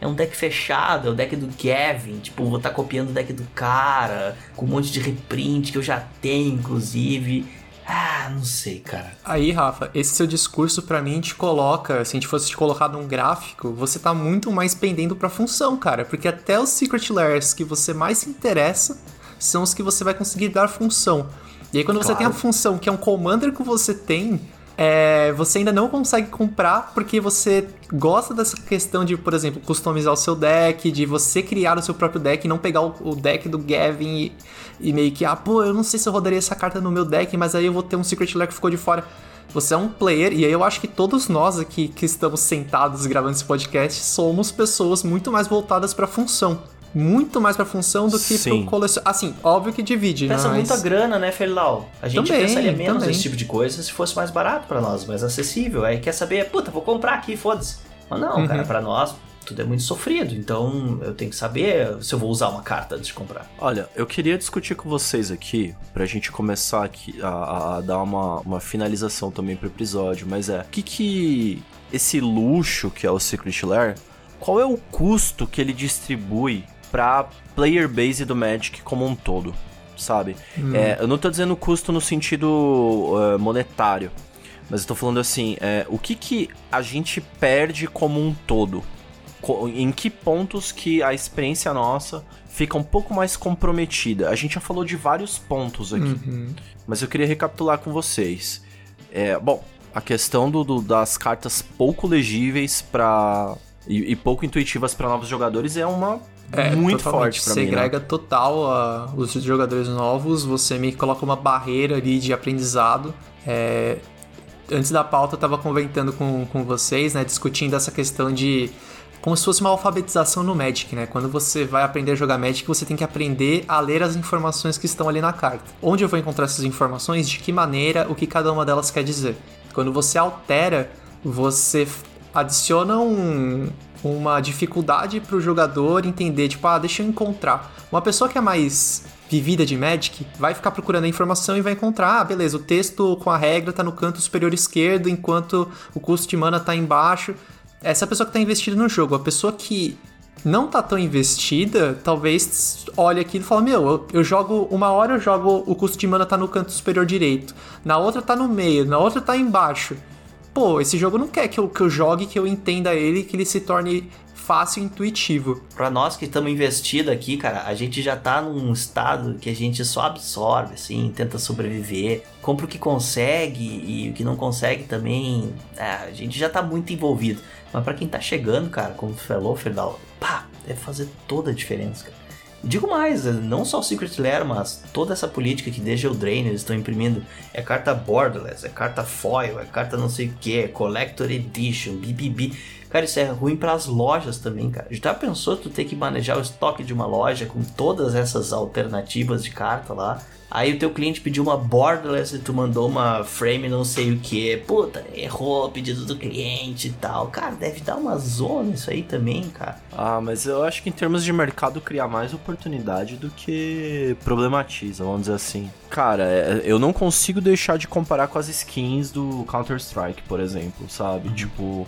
é um deck fechado, é o deck do Gavin, tipo, vou estar copiando o deck do cara, com um monte de reprint que eu já tenho, inclusive. Ah, não sei, cara. Aí, Rafa, esse seu discurso pra mim te coloca, se a gente fosse te colocar num gráfico, você tá muito mais pendendo pra função, cara, porque até os Secret Lairs que você mais se interessa são os que você vai conseguir dar função. E aí quando você Claro. tem a função que é um commander que você tem, é, você ainda não consegue comprar porque você gosta dessa questão de, por exemplo, customizar o seu deck, de você criar o seu próprio deck e não pegar o, o deck do Gavin e, e meio que, ah, pô, eu não sei se eu rodaria essa carta no meu deck, mas aí eu vou ter um Secret Lair que ficou de fora. Você é um player, e aí eu acho que todos nós aqui que estamos sentados gravando esse podcast somos pessoas muito mais voltadas pra função. Muito mais pra função do que Sim. pro colecion... Assim, óbvio que divide, Pensa mas... muita grana, né, Felilau? A gente Também, pensaria menos também. nesse tipo de coisa se fosse mais barato pra nós, mais acessível. Aí quer saber, puta, vou comprar aqui, foda-se. Mas não, Uhum. cara, pra nós tudo é muito sofrido. Então eu tenho que saber se eu vou usar uma carta antes de comprar. Olha, eu queria discutir com vocês aqui, pra gente começar aqui a, a dar uma, uma finalização também pro episódio, mas é, o que que esse luxo que é o Secret Lair, qual é o custo que ele distribui pra player base do Magic como um todo, sabe? É, eu não tô dizendo custo no sentido eh, monetário, mas eu tô falando assim, é, o que que a gente perde como um todo? Co- em que pontos que a experiência nossa fica um pouco mais comprometida. A gente já falou de vários pontos aqui, Uhum. mas eu queria recapitular com vocês. É, bom, a questão do, do- das cartas pouco legíveis para e, e pouco intuitivas para novos jogadores é uma É, muito forte pra mim. né? Segrega total a- os jogadores novos, você meio que coloca uma barreira ali de aprendizado. É, antes da pauta, eu tava comentando com, com vocês, né, discutindo essa questão de como se fosse uma alfabetização no Magic, né? Quando você vai aprender a jogar Magic, você tem que aprender a ler as informações que estão ali na carta. Onde eu vou encontrar essas informações, de que maneira, o que cada uma delas quer dizer. Quando você altera, você adiciona um, uma dificuldade pro jogador entender, tipo, ah, deixa eu encontrar. Uma pessoa que é mais vivida de Magic vai ficar procurando a informação e vai encontrar, ah, beleza, o texto com a regra tá no canto superior esquerdo, enquanto o custo de mana tá embaixo. Essa é a pessoa que tá investida no jogo. A pessoa que não tá tão investida, talvez olhe aquilo e fale, meu, eu, eu jogo, uma hora eu jogo, o custo de mana tá no canto superior direito, na outra tá no meio, na outra tá embaixo. Pô, esse jogo não quer que eu, que eu jogue, que eu entenda ele, que ele se torne fácil e intuitivo. Pra nós que estamos investidos aqui, cara, a gente já tá num estado que a gente só absorve, assim, tenta sobreviver, compra o que consegue e o que não consegue também, é, a gente já tá muito envolvido. Mas pra quem tá chegando, cara, como tu falou, Ferdal, pá, deve fazer toda a diferença, cara. Digo mais, não só o Secret Lair, mas toda essa política que desde o Drain eles estão imprimindo. É carta borderless, é carta foil, é carta não sei o que, é Collector Edition, BBB. Cara, isso é ruim para as lojas também, cara. Já pensou tu ter que manejar o estoque de uma loja com todas essas alternativas de carta lá? Aí o teu cliente pediu uma borderless e tu mandou uma frame não sei o que. Puta, errou o pedido do cliente e tal. Cara, deve dar uma zona isso aí também, cara. Ah, mas eu acho que em termos de mercado cria mais oportunidade do que problematiza, vamos dizer assim. Cara, é- eu não consigo deixar de comparar com as skins do Counter-Strike, por exemplo, sabe? Tipo,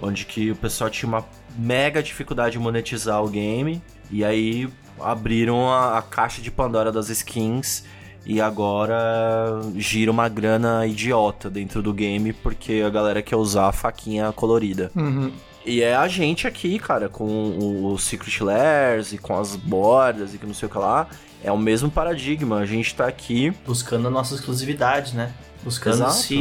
onde que o pessoal tinha uma mega dificuldade de monetizar o game e aí abriram a, a caixa de Pandora das skins e agora gira uma grana idiota dentro do game porque a galera quer usar a faquinha colorida. E é a gente aqui, cara, com o, o Secret Lairs e com as bordas e que não sei o que lá. É o mesmo paradigma. A gente tá aqui, Buscando a nossa exclusividade, né? Buscando Exato. se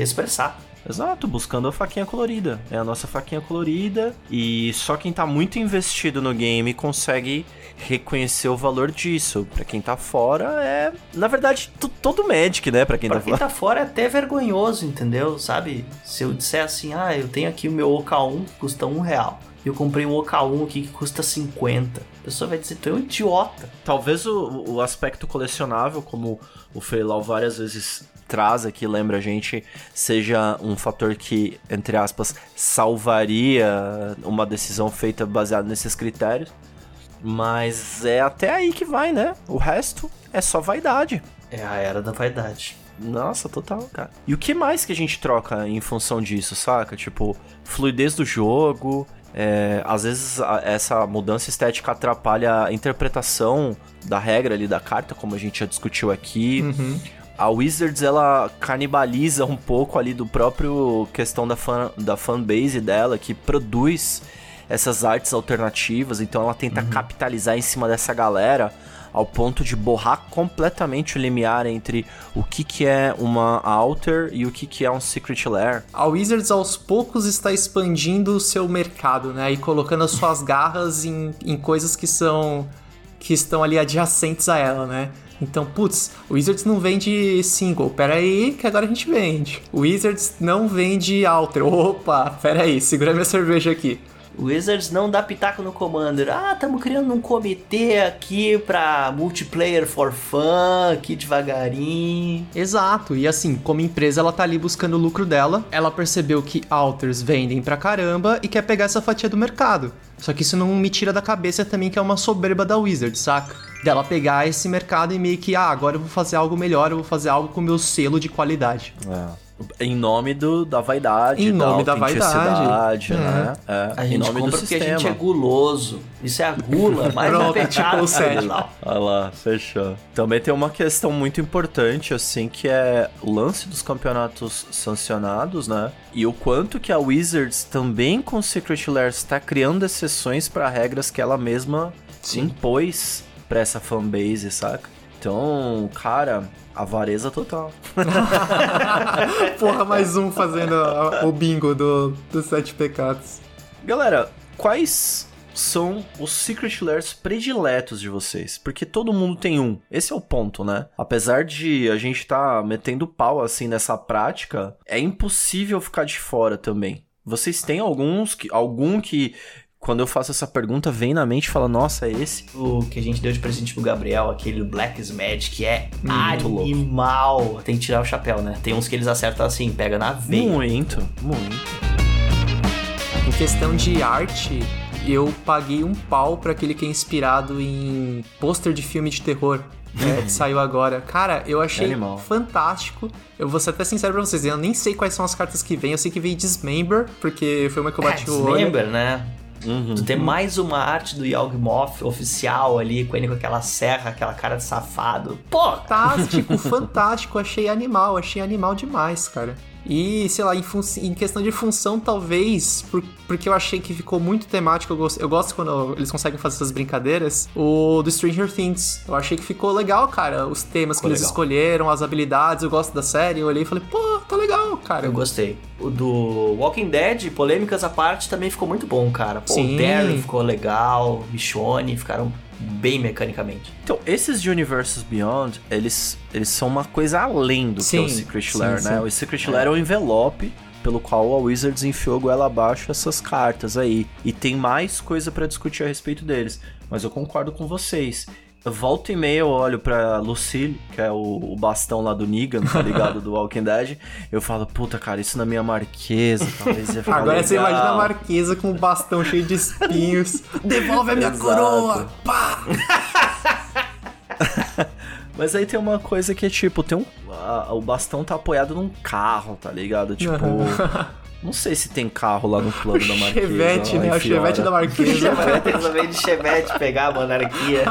expressar. Exato, buscando a faquinha colorida. É a nossa faquinha colorida. E só quem tá muito investido no game consegue reconhecer o valor disso. Pra quem tá fora, é. Na verdade, todo Magic, né? Pra quem Pra tá quem fora. tá fora é até vergonhoso, entendeu? Sabe? Se eu disser assim, ah, eu tenho aqui o meu OK1 que custa um real. E eu comprei um OK1 aqui que custa 50. A pessoa vai dizer, tu é um idiota. Talvez o, o aspecto colecionável, como o Feilau várias vezes traz aqui, lembra a gente, seja um fator que, entre aspas, salvaria uma decisão feita baseada nesses critérios. Mas é até aí que vai, né? O resto é só vaidade. É a era da vaidade. Nossa, total, cara. E o que mais que a gente troca em função disso, saca? Tipo, fluidez do jogo. é, às vezes a- essa mudança estética atrapalha a interpretação da regra ali da carta, como a gente já discutiu aqui. A Wizards ela canibaliza um pouco ali do próprio questão da, fan, da fanbase dela, que produz essas artes alternativas, então ela tenta capitalizar em cima dessa galera ao ponto de borrar completamente o limiar entre o que, que é uma Alter e o que, que é um Secret Lair. A Wizards aos poucos está expandindo o seu mercado, né? E colocando as suas garras em, em coisas que são. que estão ali adjacentes a ela, né? Então, putz, o Wizards não vende single, pera aí que agora a gente vende. O Wizards não vende alter. Opa, pera aí, segura minha cerveja aqui. O Wizards não dá pitaco no Commander. Ah, estamos criando um comitê aqui pra multiplayer for fun, aqui devagarinho. Exato, e assim, como empresa ela tá ali buscando o lucro dela, ela percebeu que alters vendem pra caramba e quer pegar essa fatia do mercado. Só que isso não me tira da cabeça também que é uma soberba da Wizard, saca? Dela pegar esse mercado e meio que, ah, agora eu vou fazer algo melhor, eu vou fazer algo com meu selo de qualidade. Em nome do, da vaidade, Em nome da autenticidade, vaidade. né? É, A em gente nome compra do porque sistema. a gente é guloso. Isso é a gula mais Pronto, apechada tipo o. Bilal. Olha lá, fechou. Também tem uma questão muito importante, assim, que é o lance dos campeonatos sancionados, né? E o quanto que a Wizards também com Secret Lairs está criando exceções para regras que ela mesma impôs pra essa fanbase, saca? Então, cara, avareza total. Porra, mais um fazendo o bingo do, dos sete pecados. Galera, quais são os Secret Lairs prediletos de vocês? Porque todo mundo tem um. Esse é o ponto, né? Apesar de a gente tá metendo pau assim nessa prática, é impossível ficar de fora também. Vocês têm alguns que algum que quando eu faço essa pergunta, vem na mente e fala, nossa, é esse? O que a gente deu de presente pro Gabriel, aquele Black Magic, que é Muito louco. animal. Tem que tirar o chapéu, né? Tem uns que eles acertam assim, pega na veia. Muito, muito. Em questão de arte, eu paguei um pau pra aquele que é inspirado em pôster de filme de terror. né, que saiu agora. Cara, eu achei Animal. fantástico. Eu vou ser até sincero pra vocês, eu nem sei quais são as cartas que vêm. Eu sei que veio Dismember, porque foi uma que eu bati o olho. Dismember, né? Uhum. Tu tem mais uma arte do Yawgmoth oficial ali, com ele com aquela serra, aquela cara de safado. Pô! Fantástico, fantástico. Achei animal, achei animal demais, cara. E, sei lá, em, em questão de função, talvez, por- porque eu achei que ficou muito temático. Eu gosto, eu gosto quando eles conseguem fazer essas brincadeiras. O do Stranger Things. Eu achei que ficou legal, cara. Os temas Ficou que eles legal. escolheram, as habilidades. Eu gosto da série. Eu olhei e falei, pô, tá legal, cara. Eu gostei. O do Walking Dead, polêmicas à parte, também ficou muito bom, cara. Pô, Sim. o Darren ficou legal, Michonne ficaram bem mecanicamente. Então, esses de Universes Beyond, eles, eles são uma coisa além do que é o Sim, Secret sim, Lair, sim. né? O Secret Lair é o envelope pelo qual a Wizards enfiou goela abaixo essas cartas aí. E tem mais coisa pra discutir a respeito deles. Mas eu concordo com vocês. Volta e meia eu olho pra Lucille, que é o, o bastão lá do Negan, tá ligado? do Walking Dead. Eu falo, puta, cara, isso na minha marquesa, talvez ia ficar Agora você legal. imagina a Marquesa com um bastão cheio de espinhos. Devolve a minha Exato. coroa! Pá! Mas aí tem uma coisa que é tipo, tem um. a- o bastão tá apoiado num carro, tá ligado? Tipo. Não sei se tem carro lá no plano da Marquesa. Chevette, né? O Chevette da Marquesa. Eles veio de Chevette pegar a monarquia.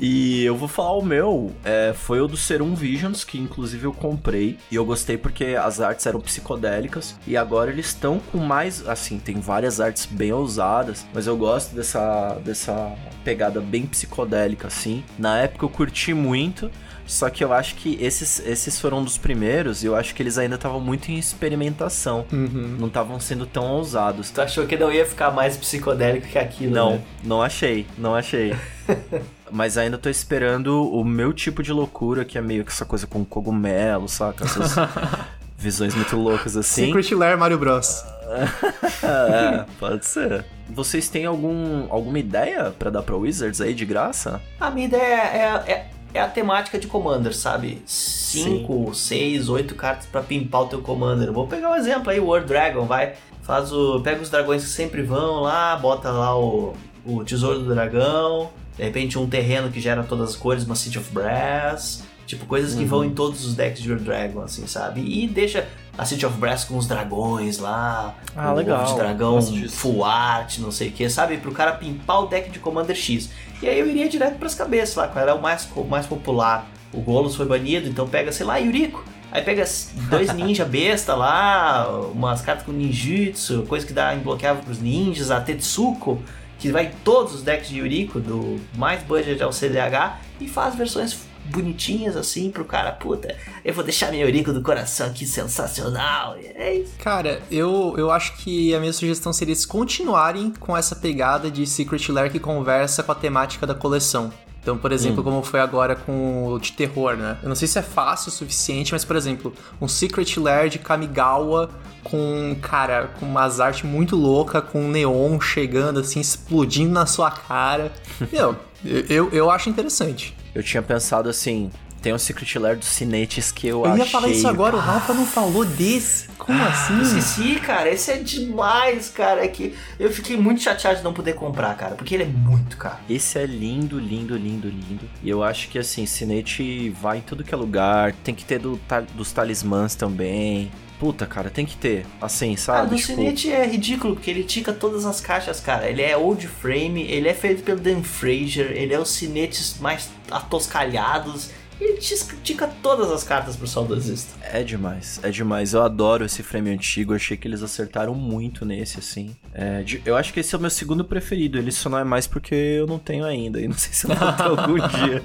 E eu vou falar o meu, é, foi o do Serum Visions, que inclusive eu comprei. E eu gostei porque as artes eram psicodélicas. E agora eles estão com mais. Assim, tem várias artes bem ousadas. Mas eu gosto dessa, dessa pegada bem psicodélica, assim. Na época eu curti muito. Só que eu acho que esses, esses foram um dos primeiros. E eu acho que eles ainda estavam muito em experimentação. Uhum. Não estavam sendo tão ousados. Tu achou que não ia ficar mais psicodélico que aquilo, Não, né? não achei, não achei. Mas ainda tô esperando o meu tipo de loucura, que é meio que essa coisa com cogumelo, saca? Essas visões muito loucas assim. Secret Lair Mario Bros. é, pode ser. Vocês têm algum, alguma ideia pra dar pra Wizards aí de graça? A minha ideia é, é, é a temática de Commander, sabe? Cinco, seis, oito cartas pra pimpar o teu Commander. Vou pegar um exemplo aí, War Dragon, vai. Faz o. Pega os dragões que sempre vão lá, bota lá o, o Tesouro do Dragão. De repente um terreno que gera todas as cores, uma City of Brass. Tipo, coisas que vão em todos os decks de War Dragon, assim, sabe? E deixa a City of Brass com os dragões lá. Ah, legal. De dragão full art, não sei o que, sabe? Pro cara pimpar o deck de Commander X. E aí eu iria direto pras cabeças lá, qual era o mais, o mais popular. O Golos foi banido, então pega, sei lá, Yuriko. Aí pega dois ninja besta lá, umas cartas com ninjutsu, coisa que dá imbloqueável pros ninjas, a Tetsuko, que vai em todos os decks de Yuriko, do mais budget ao CDH, e faz versões bonitinhas assim pro cara, puta, eu vou deixar minha Yuriko do coração aqui sensacional. E é isso. Cara, eu, eu acho que a minha sugestão seria eles continuarem com essa pegada de Secret Lair que conversa com a temática da coleção. Então, por exemplo, como foi agora com o de terror, né? Eu não sei se é fácil o suficiente, mas, por exemplo, um Secret Lair de Kamigawa com, cara, com umas artes muito louca, com um neon chegando, assim, explodindo na sua cara. Meu, eu, eu, eu acho interessante. Eu tinha pensado assim, tem um Secret Lair dos cinetes que eu, Eu achei... ia falar isso agora, o Rafa não falou desse. Como assim? Esqueci, cara, esse é demais, cara. É que eu fiquei muito chateado de não poder comprar, cara, porque ele é muito caro. Esse é lindo, lindo, lindo, lindo. E eu acho que assim, Cinete vai em tudo que é lugar. Tem que ter do, ta- dos talismãs também. Puta, cara, tem que ter. Assim, Ah, sabe? do Tipo, Cinete é ridículo, porque ele tica todas as caixas, cara. Ele é old frame, ele é feito pelo Dan Fraser, ele é os cinetes mais atoscalhados. Ele tica todas as cartas pro saudosista. É demais, é demais. Eu adoro esse frame antigo. Achei que eles acertaram muito nesse, assim. É, eu acho que esse é o meu segundo preferido. Ele só não é mais porque eu não tenho ainda. E não sei se eu vou ter algum dia.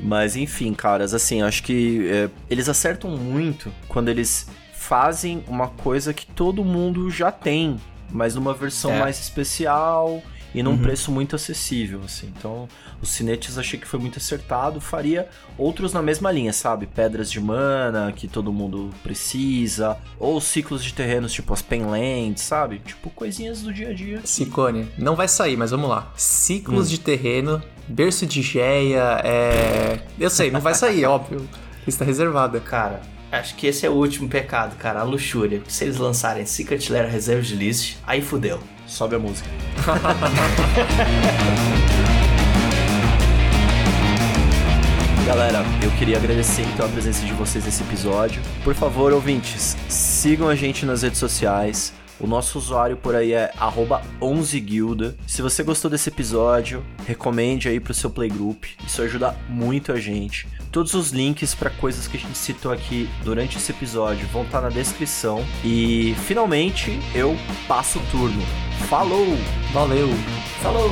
Mas enfim, caras, assim, eu acho que é, eles acertam muito quando eles fazem uma coisa que todo mundo já tem. mas numa versão É. mais especial e num Uhum. preço muito acessível, assim. Então, os cinetes achei que foi muito acertado. Faria outros na mesma linha, sabe? Pedras de mana, que todo mundo precisa. Ou ciclos de terrenos, tipo as Penlands, sabe? Tipo, coisinhas do dia a dia. Cicone, não vai sair, mas vamos lá. Ciclos de terreno, berço de geia, é. Eu sei, não vai sair, óbvio. Lista reservada. Cara, acho que esse é o último pecado, cara, a luxúria. Se eles lançarem Secret Lair Reserve de List, aí fudeu. Sobe a música. Galera, eu queria agradecer então a presença de vocês nesse episódio. Por favor, ouvintes, sigam a gente nas redes sociais. O nosso usuário por aí é 11guilda. Se você gostou desse episódio, recomende aí pro seu playgroup. Isso ajuda muito a gente. Todos os links para coisas que a gente citou aqui durante esse episódio vão estar na descrição. E finalmente eu passo o turno. Falou! Valeu! Falou!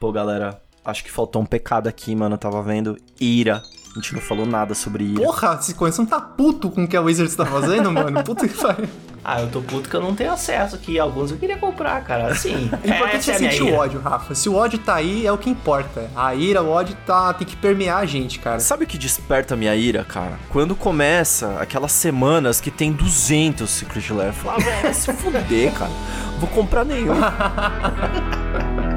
Pô, galera, acho que faltou um pecado aqui, mano. Eu tava vendo ira. A gente não falou nada sobre ira. Porra, esse não tá puto com o que a Wizards tá fazendo, mano? Puta que pariu. Ah, eu tô puto que eu não tenho acesso aqui. Alguns eu queria comprar, cara. Assim, O importante é essa a minha sentir o ódio, Rafa. Se o ódio tá aí, é o que importa. A ira, o ódio tá, tem que permear a gente, cara. Sabe o que desperta a minha ira, cara? Quando começa aquelas semanas que tem 200 Secret Lair. Eu falo, ah, velho, vai se fuder, cara. Vou comprar nenhum.